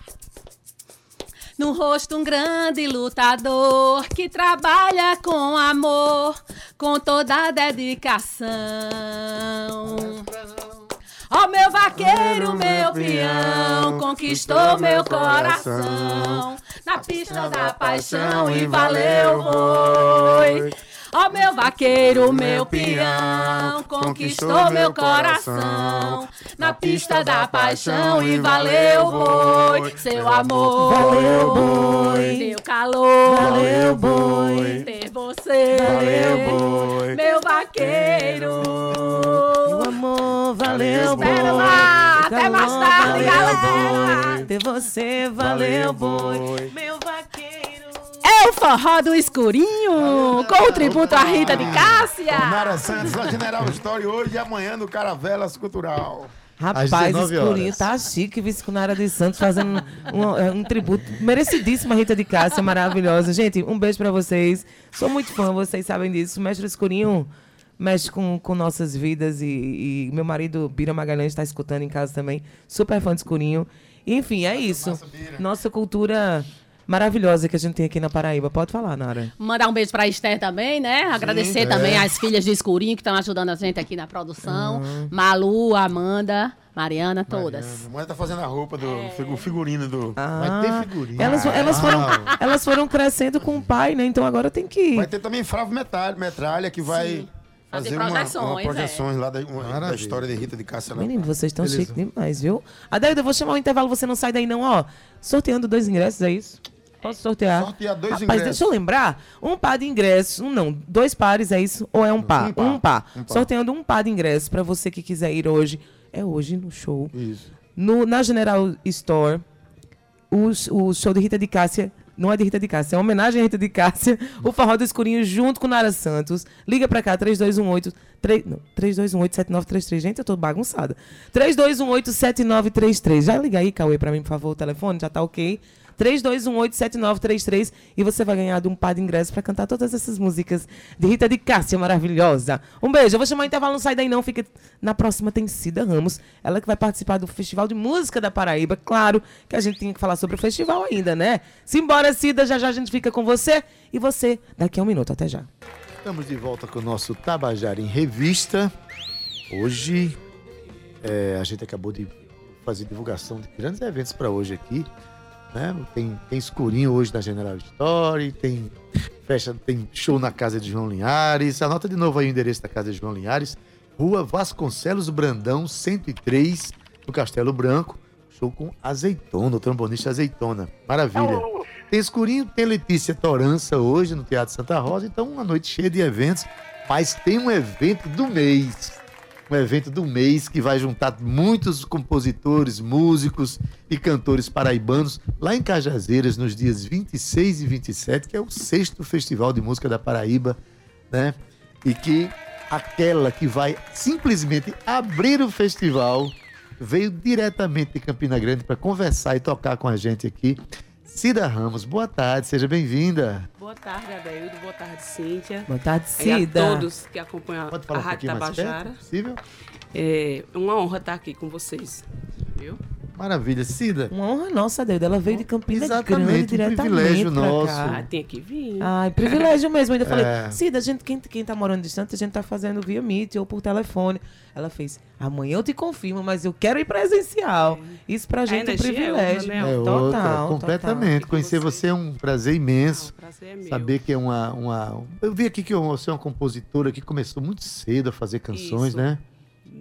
S5: No rosto um grande lutador que trabalha com amor, com toda a dedicação. Ó oh, meu vaqueiro, meu peão, conquistou meu coração na pista da paixão e valeu, foi. Ó oh, meu vaqueiro, meu peão, conquistou meu coração. na pista da paixão e valeu boi, seu amor,
S4: valeu boi,
S5: meu calor,
S4: valeu boi,
S5: ter você,
S3: valeu boi,
S5: meu vaqueiro,
S4: meu amor, valeu boi,
S5: espero lá, até mais tarde, galera,
S4: ter você, valeu boi, meu vaqueiro.
S5: Forró do escurinho, com o tributo à Rita de Cássia.
S3: Nara Santos, na General Story, hoje e amanhã no Caravelas Cultural.
S4: Rapaz, o escurinho tá chique, vice com Nara de Santos, fazendo um, um, tributo merecidíssimo à Rita de Cássia, maravilhosa. Gente, um beijo pra vocês. Sou muito fã, vocês sabem disso. Mestre escurinho mexe com, com nossas vidas e, e meu marido, Bira Magalhães, está escutando em casa também. Super fã de escurinho. Enfim, é isso. Nossa cultura maravilhosa que a gente tem aqui na Paraíba. Pode falar, Nara.
S5: Mandar um beijo para Esther também, né? Agradecer Sim, também é. às filhas de Escurinho que estão ajudando a gente aqui na produção. Uhum. Malu, Amanda. Mariana, todas. Mariana.
S3: A mãe tá fazendo a roupa do é. figurino do.
S2: Ah, Vai ter figurino.
S4: Elas, elas, foram, elas foram crescendo com o pai, né? Então agora tem que.
S3: Vai ter também Fravo Metralha, metralha que vai. Sim. Fazer, fazer projeções, uma, uma projeções é. lá da, uma, da, história de Rita de Cássia.
S4: Menino, vocês estão chiques demais, viu? Adaildo, eu vou chamar o intervalo, você não sai daí não, ó. Sorteando dois ingressos, é isso? Posso sortear?
S3: Sortear dois
S4: Rapaz,
S3: ingressos.
S4: deixa eu lembrar. Um par de ingressos. Um não, dois pares, é isso? Ou é um par? Um par. Um par. Um par. Sorteando um par de ingressos para você que quiser ir hoje. É hoje no show.
S3: Isso.
S4: No, na General Store. o, o show de Rita de Cássia não é de Rita de Cássia, é uma homenagem a Rita de Cássia, (laughs) o Forró do Escurinho junto com Nara Santos. Liga pra cá, 3218 3, 3218-7933. Gente, eu tô bagunçada. 3218-7933. Já liga aí, Cauê, pra mim, por favor, o telefone, já tá ok. 3218-7933 e você vai ganhar de um par de ingressos para cantar todas essas músicas de Rita de Cássia maravilhosa. Um beijo. Eu vou chamar o intervalo, não sai daí não. Fica... Na próxima tem Cida Ramos, ela que vai participar do Festival de Música da Paraíba. Claro que a gente tem que falar sobre o festival ainda, né? Simbora, Cida, já já a gente fica com você e você daqui a um minuto. Até já.
S2: Estamos de volta com o nosso Tabajara em Revista. Hoje é, a gente acabou de fazer divulgação de grandes eventos para hoje aqui. Né? Tem, tem escurinho hoje na General Story, tem festa, tem show na casa de João Linhares. Anota de novo aí o endereço da casa de João Linhares. Rua Vasconcelos Brandão, 103, no Castelo Branco. Show com Azeitona, o trombonista Azeitona. Maravilha. Tem escurinho, tem Letícia Torança hoje no Teatro Santa Rosa. Então, uma noite cheia de eventos. Mas tem um evento do mês um evento do mês que vai juntar muitos compositores, músicos e cantores paraibanos lá em Cajazeiras nos dias 26 e 27, que é o sexto Festival de Música da Paraíba, né? E que aquela que vai simplesmente abrir o festival veio diretamente de Campina Grande para conversar e tocar com a gente aqui. Cida Ramos, boa tarde, seja bem-vinda.
S7: Boa tarde, Adaildo. Boa tarde, Cíntia.
S4: Boa tarde, Cida. E
S7: a todos que acompanham a um Rádio Tabajara. Perto, possível? É uma honra estar aqui com vocês. Viu?
S2: Maravilha. Cida.
S4: Uma honra nossa, Deus. Ela veio de Campinas Exatamente, Grande, um diretamente privilégio nosso. Cá.
S7: Ah, tem que vir.
S4: Ai, privilégio mesmo. Ainda falei, (laughs) é. Cida, a gente, quem, quem tá morando distante, a gente tá fazendo via Meet ou por telefone. Ela fez, amanhã eu te confirmo, mas eu quero ir presencial. É. Isso pra gente é um privilégio.
S2: É, outra, né? é total. Completamente. Total. Conhecer você é um prazer imenso. Não, prazer é meu. Saber que é uma, uma... Eu vi aqui que você é uma compositora que começou muito cedo a fazer canções, Isso. né?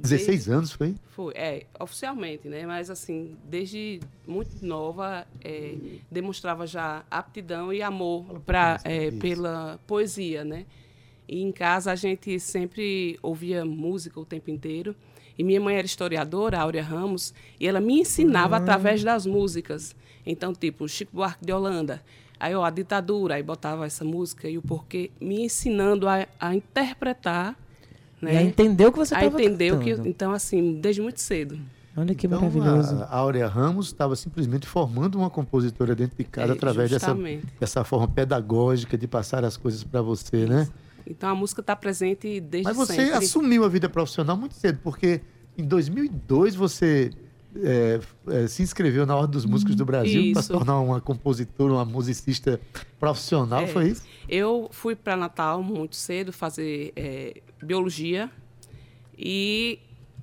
S2: 16 anos, foi?
S7: Foi, é, oficialmente, né? Mas, assim, desde muito nova, é, demonstrava já aptidão e amor pra, é, pela poesia, né? E em casa a gente sempre ouvia música o tempo inteiro. E minha mãe era historiadora, Áurea Ramos, e ela me ensinava uhum. através das músicas. Então, tipo, Chico Buarque de Holanda. Aí, ó, a ditadura, aí botava essa música e o porquê, me ensinando a, a interpretar né?
S4: E que você estava
S7: entendeu que Então, assim, desde muito cedo.
S4: Olha que
S2: então,
S4: maravilhoso.
S2: A Áurea Ramos estava simplesmente formando uma compositora dentro de casa é, através dessa, dessa forma pedagógica de passar as coisas para você, né? Isso. né?
S7: Então a música está presente desde
S2: Mas você
S7: sempre.
S2: assumiu a vida profissional muito cedo, porque em 2002 você é, é, se inscreveu na Ordem dos Músicos do Brasil para se tornar uma compositora, uma musicista profissional, é, foi isso?
S7: Eu fui para Natal muito cedo fazer é, biologia e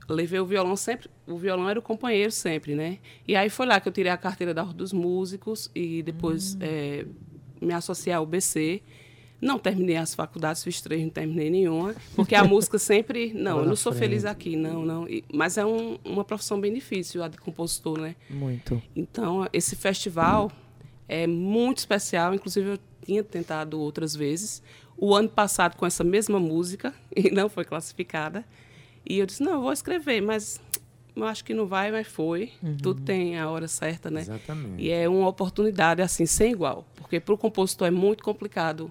S7: levei o violão sempre. O violão era o companheiro sempre, né? E aí foi lá que eu tirei a carteira da Ordem dos Músicos e depois hum. É, me associei ao BC. Não terminei as faculdades, fiz três, não terminei nenhuma, porque a música sempre. (laughs) Não, eu não sou frente. feliz aqui, não, não. E, mas é um, uma profissão bem difícil, a de compositor, né?
S4: Muito.
S7: Então, esse festival é muito especial, inclusive eu tinha tentado outras vezes. O ano passado, com essa mesma música, (laughs) e não foi classificada. E eu disse: não, eu vou escrever, mas eu acho que não vai, mas foi. Uhum. Tudo tem a hora certa, né?
S2: Exatamente.
S7: E é uma oportunidade, assim, sem igual. Porque para o compositor é muito complicado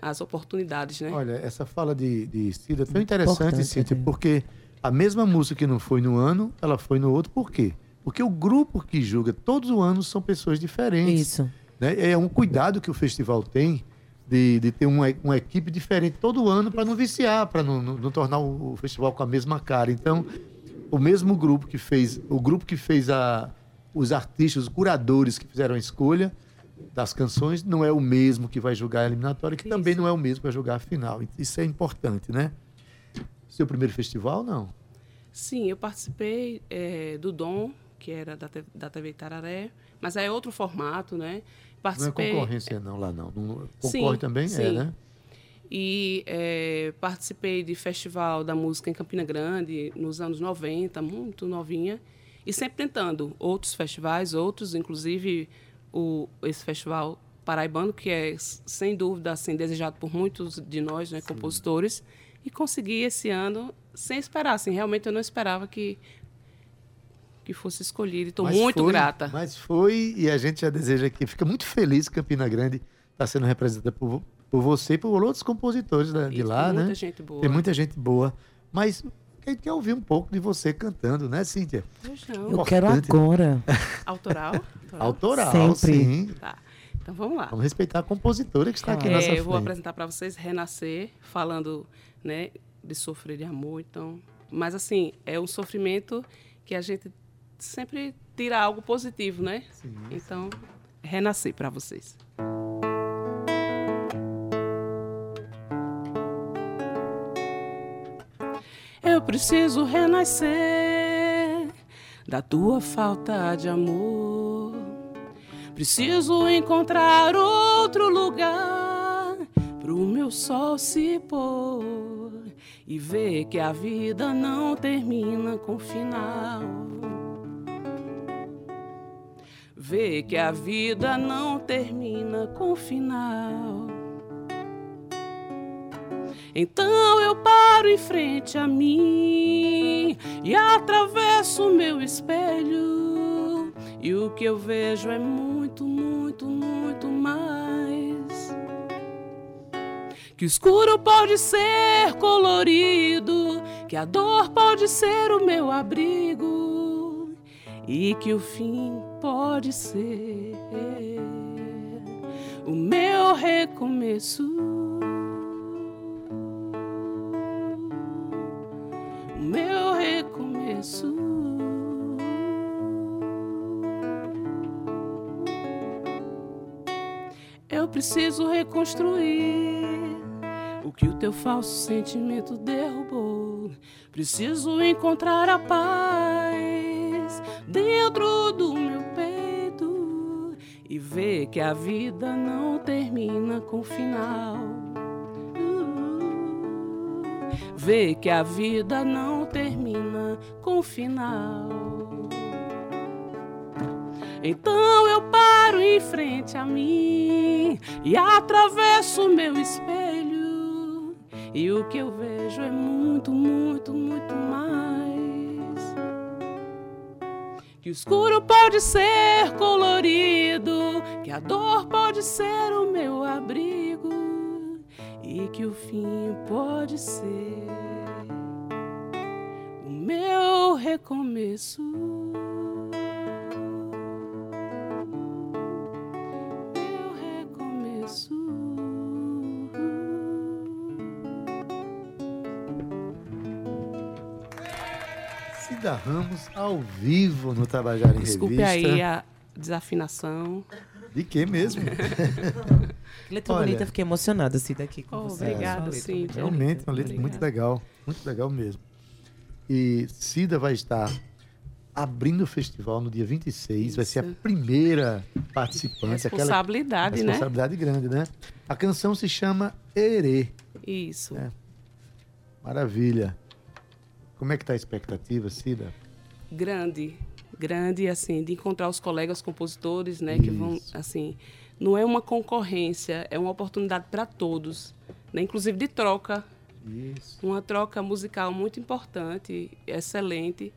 S7: as oportunidades, né?
S2: Olha, essa fala de, de Cida foi interessante, Cíntia, porque a mesma música que não foi no ano, ela foi no outro. Por quê? Porque o grupo que julga todos os anos são pessoas diferentes.
S4: Isso.
S2: Né? É um cuidado que o festival tem de, de ter uma, uma equipe diferente todo ano para não viciar, para não, não, não, tornar o, o, festival com a mesma cara. Então, o mesmo grupo que fez, o grupo que fez a, os artistas, os curadores que fizeram a escolha, das canções não é o mesmo que vai jogar a eliminatória, que Isso. também não é o mesmo que vai jogar a final. Isso é importante, né? Seu primeiro festival, não?
S7: Sim, eu participei é, do Dom, que era da, da TV Tararé, mas é outro formato, né?
S2: Participei... Não é concorrência não lá não. não concorre sim, também? É, sim. É, né?
S7: E é, participei de festival da música em Campina Grande nos anos 90, muito novinha, e sempre tentando outros festivais, outros, inclusive o, esse festival paraibano, que é, sem dúvida, assim, desejado por muitos de nós, né, compositores, e consegui esse ano, sem esperar, assim, realmente eu não esperava que, que fosse escolhido. Estou muito
S2: foi,
S7: grata.
S2: Mas foi, e a gente já deseja que fica muito feliz que Campina Grande está sendo representada por, por você e por outros compositores da, de lá,
S7: tem
S2: né?
S7: Muita gente boa.
S2: Tem muita gente boa. Mas a gente quer ouvir um pouco de você cantando, né, Cíntia?
S4: Eu quero agora.
S7: Autoral?
S2: Autoral,
S4: Sempre.
S2: sim.
S7: Tá. Então vamos lá.
S2: Vamos respeitar a compositora que está aqui
S7: é,
S2: nessa frente.
S7: Eu vou apresentar para vocês Renascer, falando né, de sofrer de amor. Então, mas assim, é um sofrimento que a gente sempre tira algo positivo, né? Sim. Então, Renascer para vocês. Eu preciso renascer da tua falta de amor. Preciso encontrar outro lugar pro meu sol se pôr e ver que a vida não termina com final. Ver que a vida não termina com final. Então eu paro em frente a mim e atravesso o meu espelho. E o que eu vejo é muito, muito, muito mais. Que o escuro pode ser colorido, que a dor pode ser o meu abrigo, e que o fim pode ser o meu recomeço. Meu recomeço. Eu preciso reconstruir o que o teu falso sentimento derrubou. Preciso encontrar a paz dentro do meu peito e ver que a vida não termina com final ver que a vida não termina com final. Então eu paro em frente a mim e atravesso o meu espelho. E o que eu vejo é muito, muito, muito mais. Que o escuro pode ser colorido, que a dor pode ser o meu abrigo e que o fim pode ser o meu recomeço. Meu recomeço.
S2: Cida Ramos ao vivo no Tabajara em
S7: Desculpe
S2: Revista.
S7: aí a desafinação.
S2: De que mesmo? (laughs)
S4: letra Olha, bonita, fiquei emocionada, Cida, aqui com
S7: oh,
S4: você.
S7: Obrigada, sim.
S2: Realmente, uma letra muito legal. Muito legal mesmo. E Cida vai estar abrindo o festival no dia 26. Isso. Vai ser a primeira participante.
S7: Responsabilidade,
S2: aquela,
S7: né?
S2: Responsabilidade grande, né? A canção se chama Erê.
S7: Isso. É.
S2: Maravilha. Como é que está a expectativa, Cida?
S7: Grande, grande, assim, de encontrar os colegas compositores, né, Isso. que vão, assim, não é uma concorrência, é uma oportunidade para todos, né, inclusive de troca.
S2: Isso.
S7: Uma troca musical muito importante, excelente.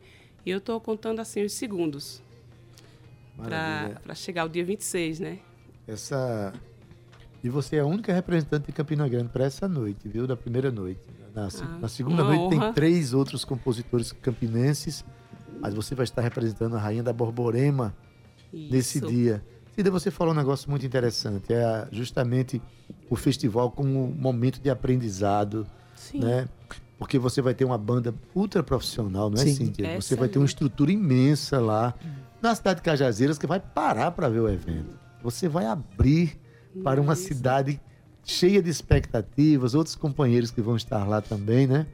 S7: E eu estou contando assim os segundos para chegar ao dia 26, né?
S2: Essa e você é a única representante de Campina Grande para essa noite, viu? Da primeira noite. Na, ah, na segunda noite honra. tem três outros compositores campinenses, mas você vai estar representando a Rainha da Borborema Isso. nesse dia. Cida, você falou um negócio muito interessante. É justamente o festival como um momento de aprendizado, Sim. né? Porque você vai ter uma banda ultra profissional, não é, Sim. Cíntia? Essa você vai ter uma estrutura imensa lá na cidade de Cajazeiras que vai parar para ver o evento. Você vai abrir para uma Isso. cidade cheia de expectativas, outros companheiros que vão estar lá também, né?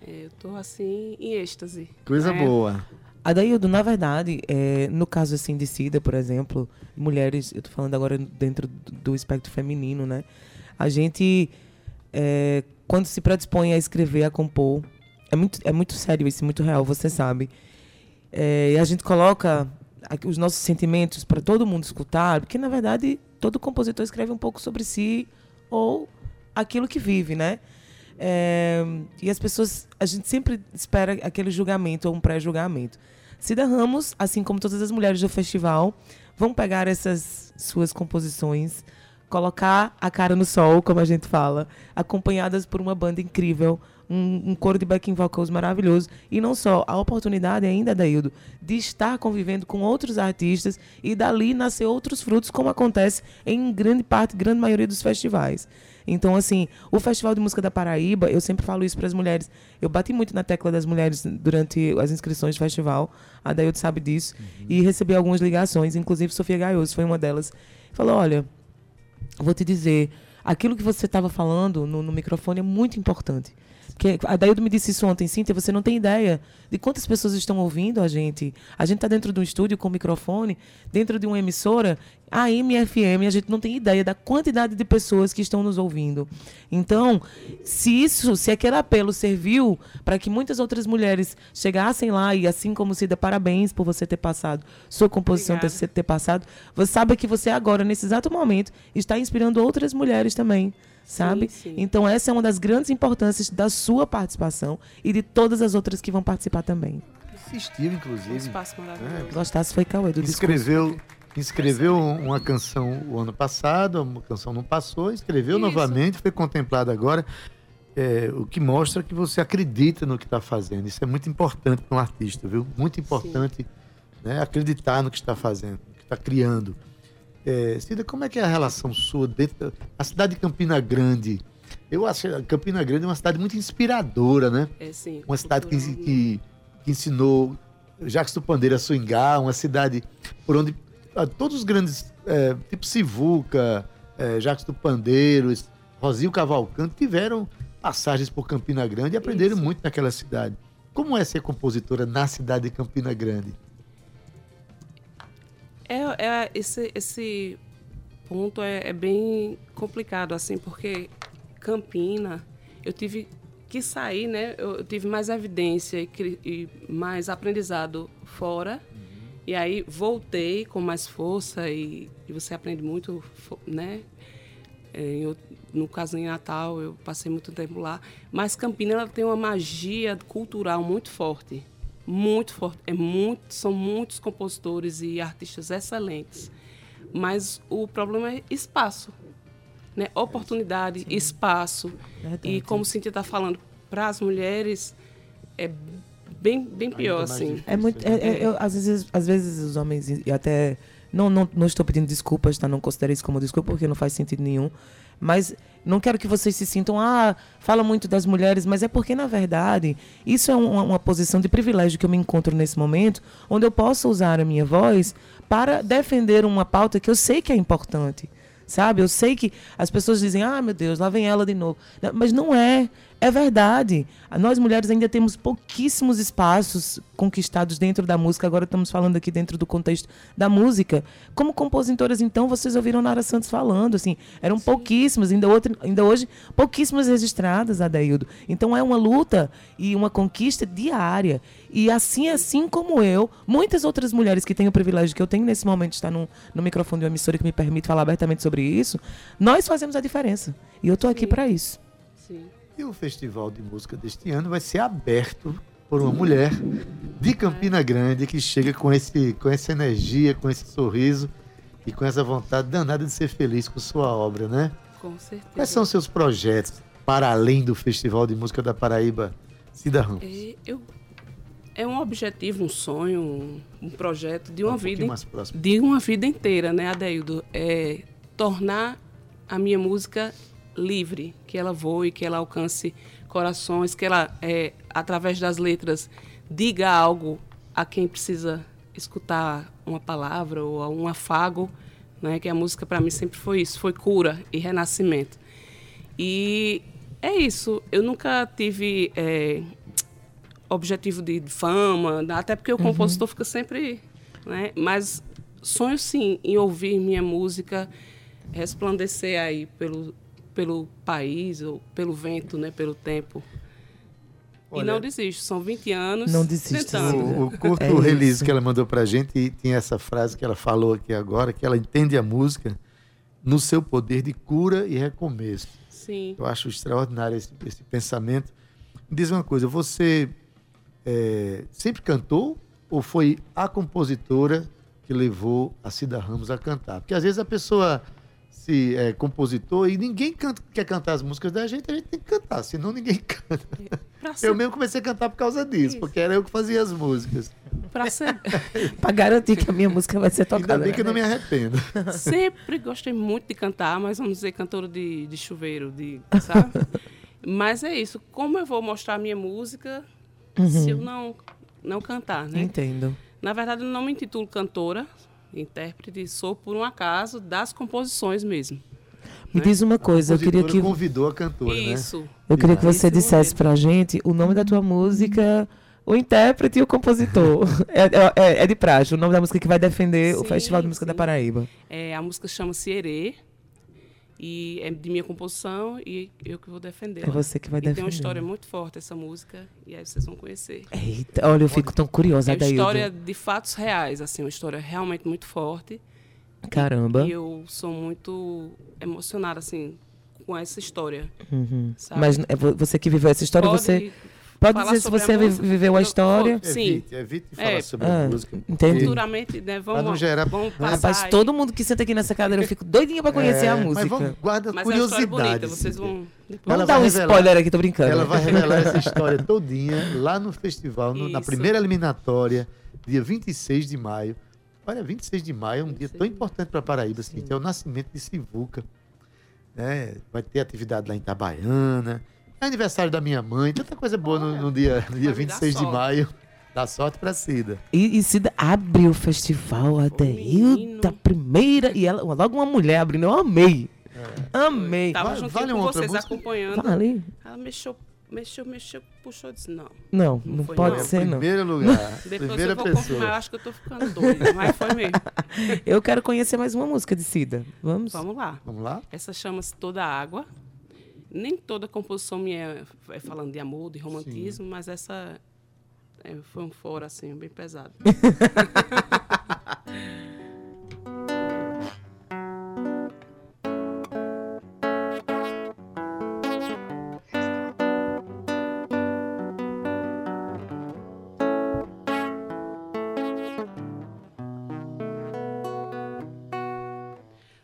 S7: É, eu estou assim em êxtase.
S2: Coisa
S7: é.
S2: boa.
S4: Adaildo, na verdade, é, no caso assim de SIDA, por exemplo, mulheres, eu estou falando agora dentro do espectro feminino, né? A gente, é, quando se predispõe a escrever, a compor, é muito, é muito sério isso, muito real, você sabe. É, e a gente coloca os nossos sentimentos para todo mundo escutar, porque na verdade todo compositor escreve um pouco sobre si ou aquilo que vive, né? É, e as pessoas, a gente sempre espera aquele julgamento ou um pré-julgamento. Cida Ramos, assim como todas as mulheres do festival, vão pegar essas suas composições, colocar a cara no sol, como a gente fala, acompanhadas por uma banda incrível, um, um coro de backing vocals maravilhoso. E não só, a oportunidade ainda, Daildo, de estar convivendo com outros artistas e dali nascer outros frutos, como acontece em grande parte, grande maioria dos festivais. Então, assim, o Festival de Música da Paraíba, eu sempre falo isso para as mulheres. Eu bati muito na tecla das mulheres durante as inscrições do festival, a Daildo sabe disso, uhum. e recebi algumas ligações, inclusive Sofia Gaioso foi uma delas. Falou: olha, vou te dizer, aquilo que você estava falando no, no microfone é muito importante. Porque a Daildo me disse isso ontem, Cíntia, você não tem ideia de quantas pessoas estão ouvindo a gente. A gente está dentro de um estúdio com microfone, dentro de uma emissora, a MFM, a gente não tem ideia da quantidade de pessoas que estão nos ouvindo. Então, se isso, se aquele apelo serviu para que muitas outras mulheres chegassem lá e assim como Cida, parabéns por você ter passado, sua composição ter, ter passado, você sabe que você agora, nesse exato momento, está inspirando outras mulheres também sabe? Sim, sim. Então essa é uma das grandes importâncias da sua participação e de todas as outras que vão participar também.
S2: Assistiu, inclusive. Um
S7: espaço maravilhoso.
S4: É. Gostasse foi Cauê do
S2: Escreveu, escreveu uma canção o ano passado, uma canção não passou, escreveu Isso. novamente, foi contemplada agora. É, o que mostra que você acredita no que está fazendo. Isso é muito importante para um artista, viu? Muito importante né, acreditar no que está fazendo, no que está criando. É, Cida, como é que é a relação sua dentro da cidade de Campina Grande? Eu acho que Campina Grande é uma cidade muito inspiradora, né?
S7: É sim.
S2: Uma cidade que, que, que ensinou Jacques do Pandeiro a swingar, uma cidade por onde ah, todos os grandes, é, tipo Sivuca, é, Jacques do Pandeiro, Rosil Cavalcante, tiveram passagens por Campina Grande e aprenderam Isso. muito naquela cidade. Como é ser compositora na cidade de Campina Grande?
S7: É, é esse, esse ponto é, é, bem complicado, assim, porque Campina, eu tive que sair, né? Eu, tive mais evidência e, e mais aprendizado fora. Uhum. E aí voltei com mais força e, e você aprende muito, né? É, eu, no caso em Natal, eu passei muito tempo lá. Mas Campina ela tem uma magia cultural muito forte muito forte. É muito, são muitos compositores e artistas excelentes. Mas o problema é espaço. Né? Oportunidade, Sim. espaço. Verdade. E como Cintia está falando, para as mulheres é bem, bem pior, assim.
S4: É muito. É, é, eu, às, vezes, às vezes os homens, e até. Não, não, não estou pedindo desculpas, tá? Não considero isso como desculpa, porque não faz sentido nenhum. Mas não quero que vocês se sintam, ah, fala muito das mulheres, mas é porque, na verdade, isso é uma, uma, posição de privilégio que eu me encontro nesse momento, onde eu posso usar a minha voz para defender uma pauta que eu sei que é importante. Sabe? Eu sei que as pessoas dizem, ah, meu Deus, lá vem ela de novo. Mas não é. É verdade. Nós mulheres ainda temos pouquíssimos espaços conquistados dentro da música. Agora estamos falando aqui dentro do contexto da música. Como compositoras, então, vocês ouviram Nara Santos falando, assim, eram Sim. pouquíssimas, ainda, outra, ainda hoje, pouquíssimas registradas, Adaildo. Então é uma luta e uma conquista diária. E assim, assim como eu, muitas outras mulheres que têm o privilégio que eu tenho nesse momento de estar no, no microfone de uma emissora que me permite falar abertamente sobre isso, nós fazemos a diferença. E eu estou aqui para isso.
S2: Sim. E o Festival de Música deste ano vai ser aberto por uma mulher de Campina Grande que chega com, esse, com essa energia, com esse sorriso e com essa vontade danada de ser feliz com sua obra, né?
S7: Com certeza.
S2: Quais são os seus projetos para além do Festival de Música da Paraíba, Cida Ramos?
S7: É, eu, é um objetivo, um sonho, um, um projeto de uma um vida de uma vida inteira, né, Adeildo? É tornar a minha música livre, que ela voe, que ela alcance corações, que ela, é, através das letras, diga algo a quem precisa escutar uma palavra ou um afago, né? Que a música para mim sempre foi isso, foi cura e renascimento. E é isso. Eu nunca tive é, objetivo de fama, até porque o uhum. compositor fica sempre, né? Mas sonho sim em ouvir minha música resplandecer aí pelo pelo país ou pelo vento, né, pelo tempo. Olha, e não desiste, são 20 anos.
S4: Não desiste.
S2: O, o curto é release isso. que ela mandou pra gente e tinha essa frase que ela falou aqui agora, que ela entende a música no seu poder de cura e recomeço.
S7: Sim.
S2: Eu acho extraordinário esse, esse pensamento. Me diz uma coisa, você é, sempre cantou ou foi a compositora que levou a Cida Ramos a cantar? Porque às vezes a pessoa se é compositor e ninguém canta, quer cantar as músicas da gente, a gente tem que cantar, senão ninguém (laughs) canta. Ser... Eu mesmo comecei a cantar por causa disso, Isso. porque era eu que fazia as músicas.
S4: Para ser... (laughs) garantir que a minha música vai ser tocada.
S2: Ainda bem que eu não me arrependo. (laughs)
S7: Sempre gostei muito de cantar, mas vamos dizer cantora de, de chuveiro, de, sabe? mas é isso, como eu vou mostrar a minha música uhum. se eu não, não cantar, né?
S4: Entendo.
S7: Na verdade, eu não me intitulo cantora, intérprete, sou por um acaso das composições mesmo.
S4: Me né? diz uma coisa, eu queria que
S2: convidou a cantora,
S7: né? Isso.
S4: Né? Eu queria que você dissesse para a gente o nome da tua música, o intérprete e o compositor. (laughs) é, é, é, de praxe, o nome da música que vai defender sim, o Festival de Música sim. da Paraíba.
S7: É, a música chama-se Herê. E é de minha composição e eu que vou defender.
S4: É você que vai
S7: e
S4: defender.
S7: tem uma história muito forte essa música e aí vocês vão conhecer.
S4: Eita, olha, eu fico tão curiosa.
S7: É uma história de fatos reais, assim, uma história realmente muito forte.
S4: Caramba.
S7: E, eu sou muito emocionada, assim, com essa história.
S4: Uhum. Mas é você que viveu essa história, Pode, você Pode dizer se você viveu a história.
S2: Sim. Evite, evite falar é, sobre ah, a música.
S4: Entendi.
S7: Futuramente, né, vamos, gerar... vamos passar.
S4: Rapaz, todo mundo que senta aqui nessa cadeira, eu fico doidinha pra conhecer é, a música.
S2: Mas vamos, guarda mas curiosidade. É bonita,
S7: vocês vão...
S4: Vamos dar um revelar, spoiler aqui, tô brincando.
S2: Ela vai revelar essa história (laughs) todinha lá no festival, no, na primeira eliminatória, dia 26 de maio. Olha, 26 de maio é um dia tão importante para Paraíba, assim, é o nascimento de Sivuca. Né? Vai ter atividade lá em Itabaiana. É aniversário da minha mãe, tanta coisa boa no, no dia, no dia 26 de maio. Dá sorte pra Cida.
S4: E, e Cida abre o festival, a da primeira. E ela, logo uma mulher abrindo, eu amei. É. Amei.
S7: Tava junto vale com vocês música? acompanhando.
S4: Vale.
S7: Ela mexeu, mexeu, mexeu, puxou, disse não.
S4: Não, não, não pode não. ser, não.
S2: Primeiro (laughs) lugar.
S7: Depois
S2: primeira
S7: eu vou
S2: pessoa.
S7: confirmar, eu acho que eu tô ficando doida, mas foi mesmo. (laughs)
S4: eu quero conhecer mais uma música de Cida. Vamos?
S7: Vamos lá.
S2: Vamos lá?
S7: Essa chama-se Toda Água nem toda composição minha é falando de amor, de romantismo, Sim. mas essa é, foi um fora assim, bem pesado. (laughs)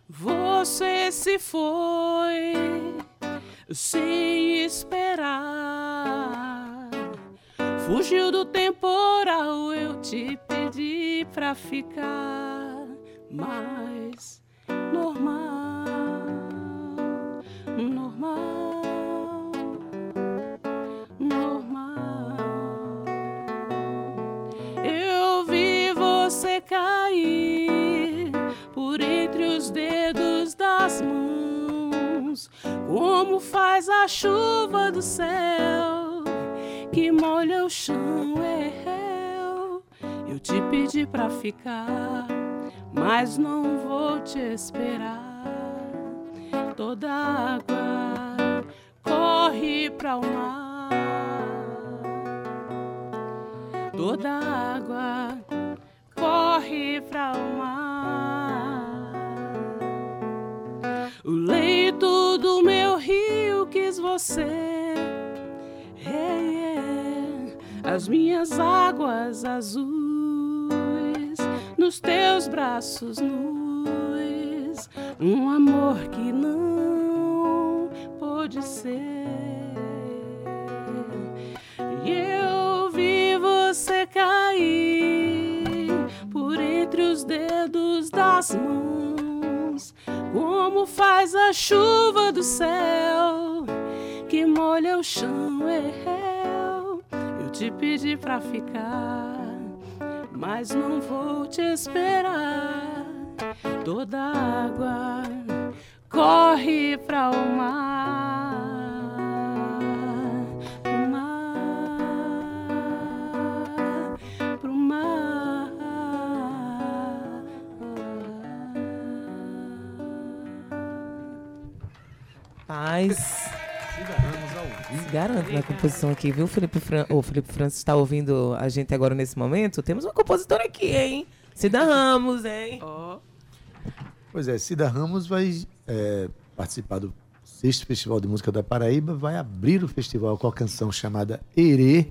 S7: Você se foi sem esperar. Fugiu do temporal, eu te pedi pra ficar mais normal, normal, a chuva do céu que molha o chão. É eu, te pedi pra ficar, mas não vou te esperar. Toda água corre para o mar. Toda água corre para o mar. Você. Hey, yeah. As minhas águas azuis nos teus braços nus. Um amor que não pôde ser. E eu vi você cair por entre os dedos das mãos como faz a chuva do céu molha o chão. Eu, eu te pedi pra ficar, mas não vou te esperar. Toda água corre pra o mar.
S4: Mas. Se garante na composição aqui, viu, Felipe Fran... O Felipe Francis está ouvindo a gente agora nesse momento? Temos uma compositora aqui, hein? Cida Ramos, hein? Oh.
S2: Pois é, Cida Ramos vai é, participar do sexto Festival de Música da Paraíba, vai abrir o festival com a canção chamada Herê.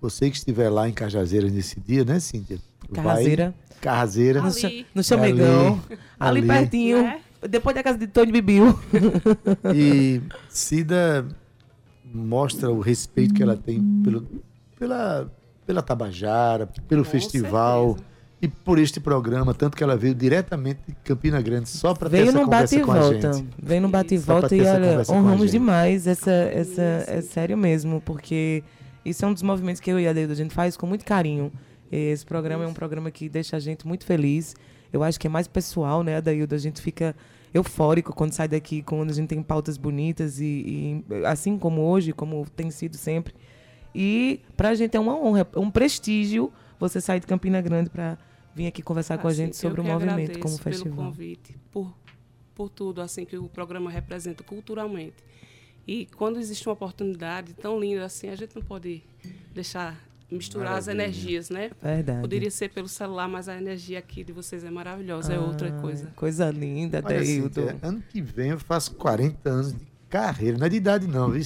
S2: você que estiver lá em Cajazeiras nesse dia, né, Cíntia?
S4: Carrazeira.
S2: Carrazeira.
S4: No, no Chamegão. Ali, ali, ali, pertinho. É? Depois da casa de Tony Bibiu.
S2: E Cida mostra o respeito que ela tem pelo, pela, pela Tabajara, pelo Com festival. Certeza. E por este programa, tanto que ela veio diretamente de Campina Grande só para ter essa conversa com a gente.
S4: Veio no bate e volta e olha, honramos demais essa, essa, é sério mesmo, porque isso é um dos movimentos que eu e a Deida a gente faz com muito carinho. Esse programa é um programa que deixa a gente muito feliz. Eu acho que é mais pessoal, né, Adaildo? A gente fica eufórico quando sai daqui, quando a gente tem pautas bonitas e, e assim como hoje, como tem sido sempre. E para a gente é uma honra, é um prestígio você sair de Campina Grande para vir aqui conversar assim, com a gente sobre o movimento como festival.
S7: pelo convite, por, por tudo assim que o programa representa culturalmente. E quando existe uma oportunidade tão linda assim, a gente não pode deixar misturar Maravilha. as energias, né?
S4: Verdade.
S7: Poderia ser pelo celular, mas a energia aqui de vocês é maravilhosa, ah, é outra coisa.
S4: Coisa linda, Deildo.
S2: Assim, ano que vem eu faço 40 anos de carreira, não é de idade não, viu?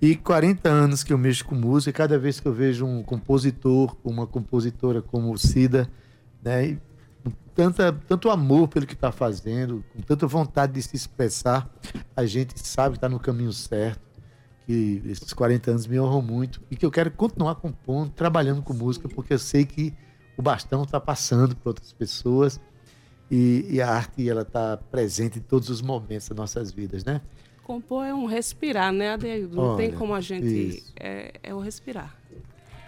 S2: E 40 anos que eu mexo com música, e cada vez que eu vejo um compositor, uma compositora como Cida, né, e com tanta, tanto amor pelo que está fazendo, com tanta vontade de se expressar, a gente sabe que está no caminho certo que esses 40 anos me honram muito e que eu quero continuar compondo, trabalhando com música, porque eu sei que o bastão está passando para outras pessoas e, e, a arte ela está presente em todos os momentos das nossas vidas, né?
S7: Compor é um respirar, né, Adeildo? Não Olha, tem como a gente. É, é o respirar.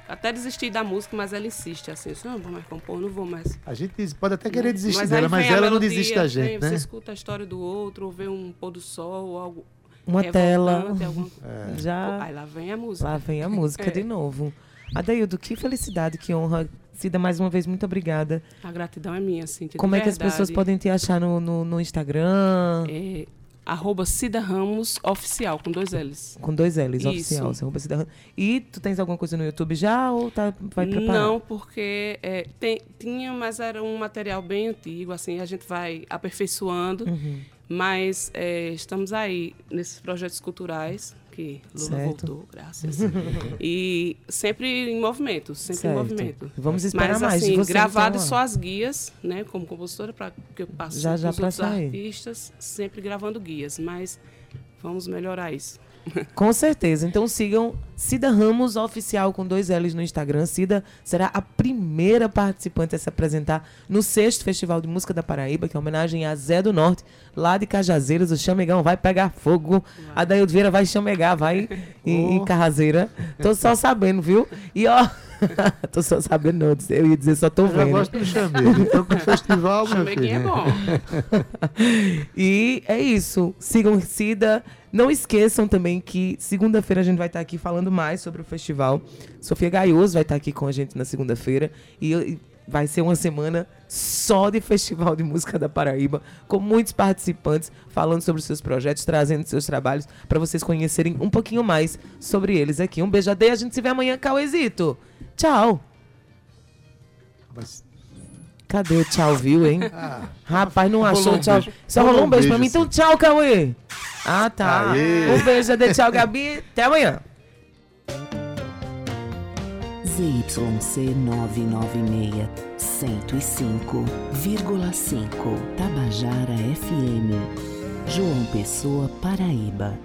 S7: Até desistir da música, mas ela insiste assim, eu não vou mais compor, não vou mais.
S2: A gente pode até querer desistir mas dela, mas ela melodia, não desiste da gente, vem, né?
S7: Você escuta a história do outro, ou vê um pôr do sol, ou algo,
S4: uma tela.
S7: É. Já. Aí lá vem a música.
S4: Lá vem a música é. de novo. Adaildo, que felicidade, que honra. Cida, mais uma vez, muito obrigada.
S7: A gratidão é minha, sim.
S4: Como é que as pessoas podem te achar no, no, no Instagram?
S7: É, arroba Cida Ramos Oficial, com dois L's.
S4: Com dois L's, Isso. oficial. Arroba Cida Ramos. E tu tens alguma coisa no YouTube já ou tá, vai preparar?
S7: Não, porque é, tem, tinha, mas era um material bem antigo, assim, a gente vai aperfeiçoando. Uhum. Mas é, estamos aí nesses projetos culturais que Lula certo. voltou, graças. e sempre em movimento, sempre certo. em movimento.
S4: Vamos esperar
S7: Mas,
S4: mais.
S7: Assim, gravado então, só as guias, né, como compositora, para que eu passe
S4: já, já
S7: os artistas, sempre gravando guias. Mas vamos melhorar isso.
S4: Com certeza. Então sigam Cida Ramos Oficial com dois L's no Instagram. Cida será a primeira participante a se apresentar no sexto Festival de Música da Paraíba, que é homenagem a Zé do Norte, lá de Cajazeiras. O Chamegão vai pegar fogo. A Daildo Vieira vai chamegar, vai em, oh. Carrazeira. Tô só sabendo, viu? E ó. (laughs) tô só sabendo, não. Eu ia dizer, só tô vendo. Eu
S2: gosto do chamego. Então, com o (laughs) festival, meu filho.
S7: é bom. (laughs)
S4: e é isso. Sigam Cida. Não esqueçam também que segunda-feira a gente vai estar aqui falando mais sobre o festival. Sofia Gaioso vai estar aqui com a gente na segunda-feira. E vai ser uma semana só de Festival de Música da Paraíba, com muitos participantes falando sobre seus projetos, trazendo seus trabalhos para vocês conhecerem um pouquinho mais sobre eles aqui. Um beijo a A gente se vê amanhã, Cauezito. Tchau. Mas... Cadê o tchau, viu, hein? (laughs) Ah, Rapaz, não achou um tchau. Só rolou um beijo, beijo pra mim. Então, tchau, Cauê. Ah, tá. Aê. Um beijo, Ade. Tchau, Gabi. Até amanhã.
S8: ZYC 996 105,5 Tabajara FM João Pessoa, Paraíba.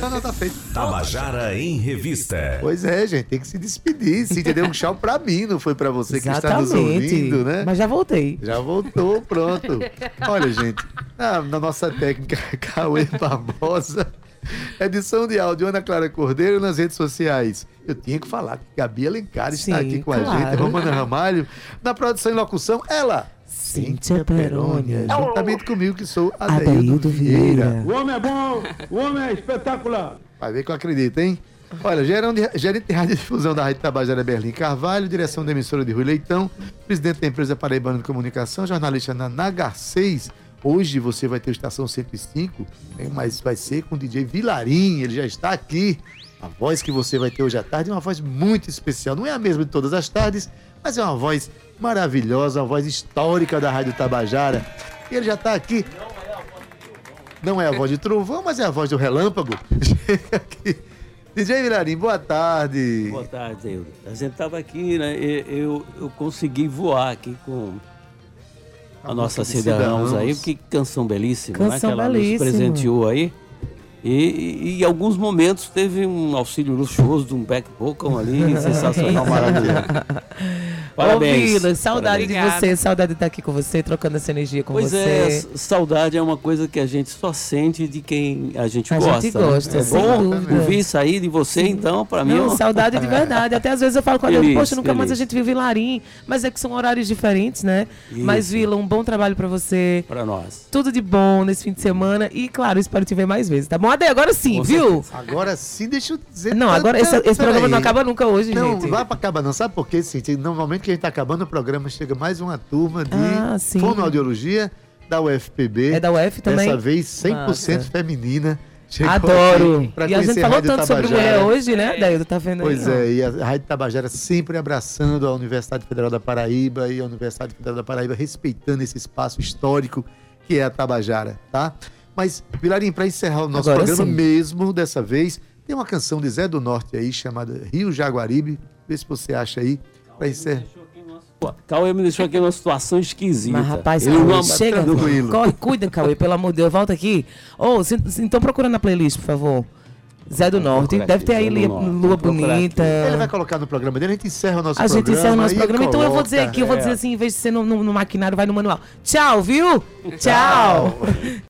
S2: Não, não, tá feito.
S1: Tabajara em Revista.
S2: Pois é, gente, tem que se despedir. Se deu um tchau pra mim, não foi pra você Exatamente. que está nos ouvindo, né?
S4: Mas já voltei.
S2: Já voltou, pronto. Olha, gente, na, na nossa técnica (laughs) Cauê Barbosa, (laughs) edição de áudio Ana Clara Cordeiro nas redes sociais. Eu tinha que falar que Gabi Alencar está aqui com claro. a gente, Romana Ramalho. Na produção e locução, ela, Cíntia Perônia, juntamente comigo, que sou Adeildo Vieira.
S9: O homem é bom, o homem é espetacular.
S2: Vai ver que eu acredito, hein? Olha, gerente de radiodifusão da Rádio Tabajara Berlim Carvalho, direção da emissora de Rui Leitão, presidente da empresa Paraibana de Comunicação, jornalista na Nagar 6. Hoje você vai ter o Estação 105, mas vai ser com o DJ Vilarim, ele já está aqui. A voz que você vai ter hoje à tarde é uma voz muito especial. Não é a mesma de todas as tardes, mas é uma voz maravilhosa, uma voz histórica da Rádio Tabajara. E ele já está aqui. Não é a voz de trovão, mas é a voz do relâmpago. (laughs) DJ Vilarim, boa tarde.
S10: Boa tarde, Eudo. A gente estava aqui, né? Eu, eu consegui voar aqui com a, a nossa Cida Ramos aí. Que canção belíssima, canção né? Que ela belíssima. nos presenteou aí. E, e, em alguns momentos teve um auxílio luxuoso de um back vocal ali, (laughs) sensacional, maravilhoso.
S4: Parabéns. Ô, Vila, saudade Parabéns. de você, saudade de estar aqui com você, trocando essa energia com
S10: pois
S4: você.
S10: Pois é, saudade é uma coisa que a gente só sente de quem a gente
S4: a
S10: gosta.
S4: A gente gosta,
S10: né? É bom ouvir sair de você, Sim. então, para mim... Não,
S4: é saudade de verdade. Até às vezes eu falo com a Deus, poxa, nunca feliz. mais a gente viu Vilarim, mas é que são horários diferentes, né? Isso. Mas, Vila, um bom trabalho para você.
S10: Para nós.
S4: Tudo de bom nesse fim de semana e, claro, espero te ver mais vezes, tá bom? Ade, agora sim, com viu?
S2: Certeza. Agora sim, deixa eu dizer...
S4: Não, agora esse, esse programa não acaba nunca hoje,
S2: não,
S4: gente.
S2: Não, vai para acabar não. Sabe por quê, Cintia? Normalmente que a gente tá acabando o programa chega mais uma turma de ah, fonoaudiologia da UFPB.
S4: É da UF também?
S2: Dessa vez 100% Massa. feminina.
S4: Adoro. E a gente falou tanto Tabajara. sobre mulher hoje, né, Daildo? Tá vendo
S2: Pois aí? é, e a Rádio Tabajara sempre abraçando a Universidade Federal da Paraíba e a Universidade Federal da Paraíba respeitando esse espaço histórico que é a Tabajara, tá? Mas, Pilarim, para encerrar o nosso Agora programa sim. mesmo, dessa vez, tem uma canção de Zé do Norte aí, chamada Rio Jaguaribe. Vê se você acha aí, para encerrar.
S10: Cauê me deixou aqui numa situação esquisita.
S4: Mas, rapaz, Cauê, não, chega, corre, cuida, Cauê, pelo amor de Deus, volta aqui. Oh, então procura na playlist, por favor. Zé do Norte. Deve ter aí Lua Bonita.
S2: Ele vai colocar no programa dele, a gente encerra o nosso
S4: a
S2: programa.
S4: A gente encerra o nosso programa. Então eu vou dizer aqui, eu vou dizer assim, em vez de ser no, no, no maquinário, vai no manual. Tchau, viu? Tchau. (laughs)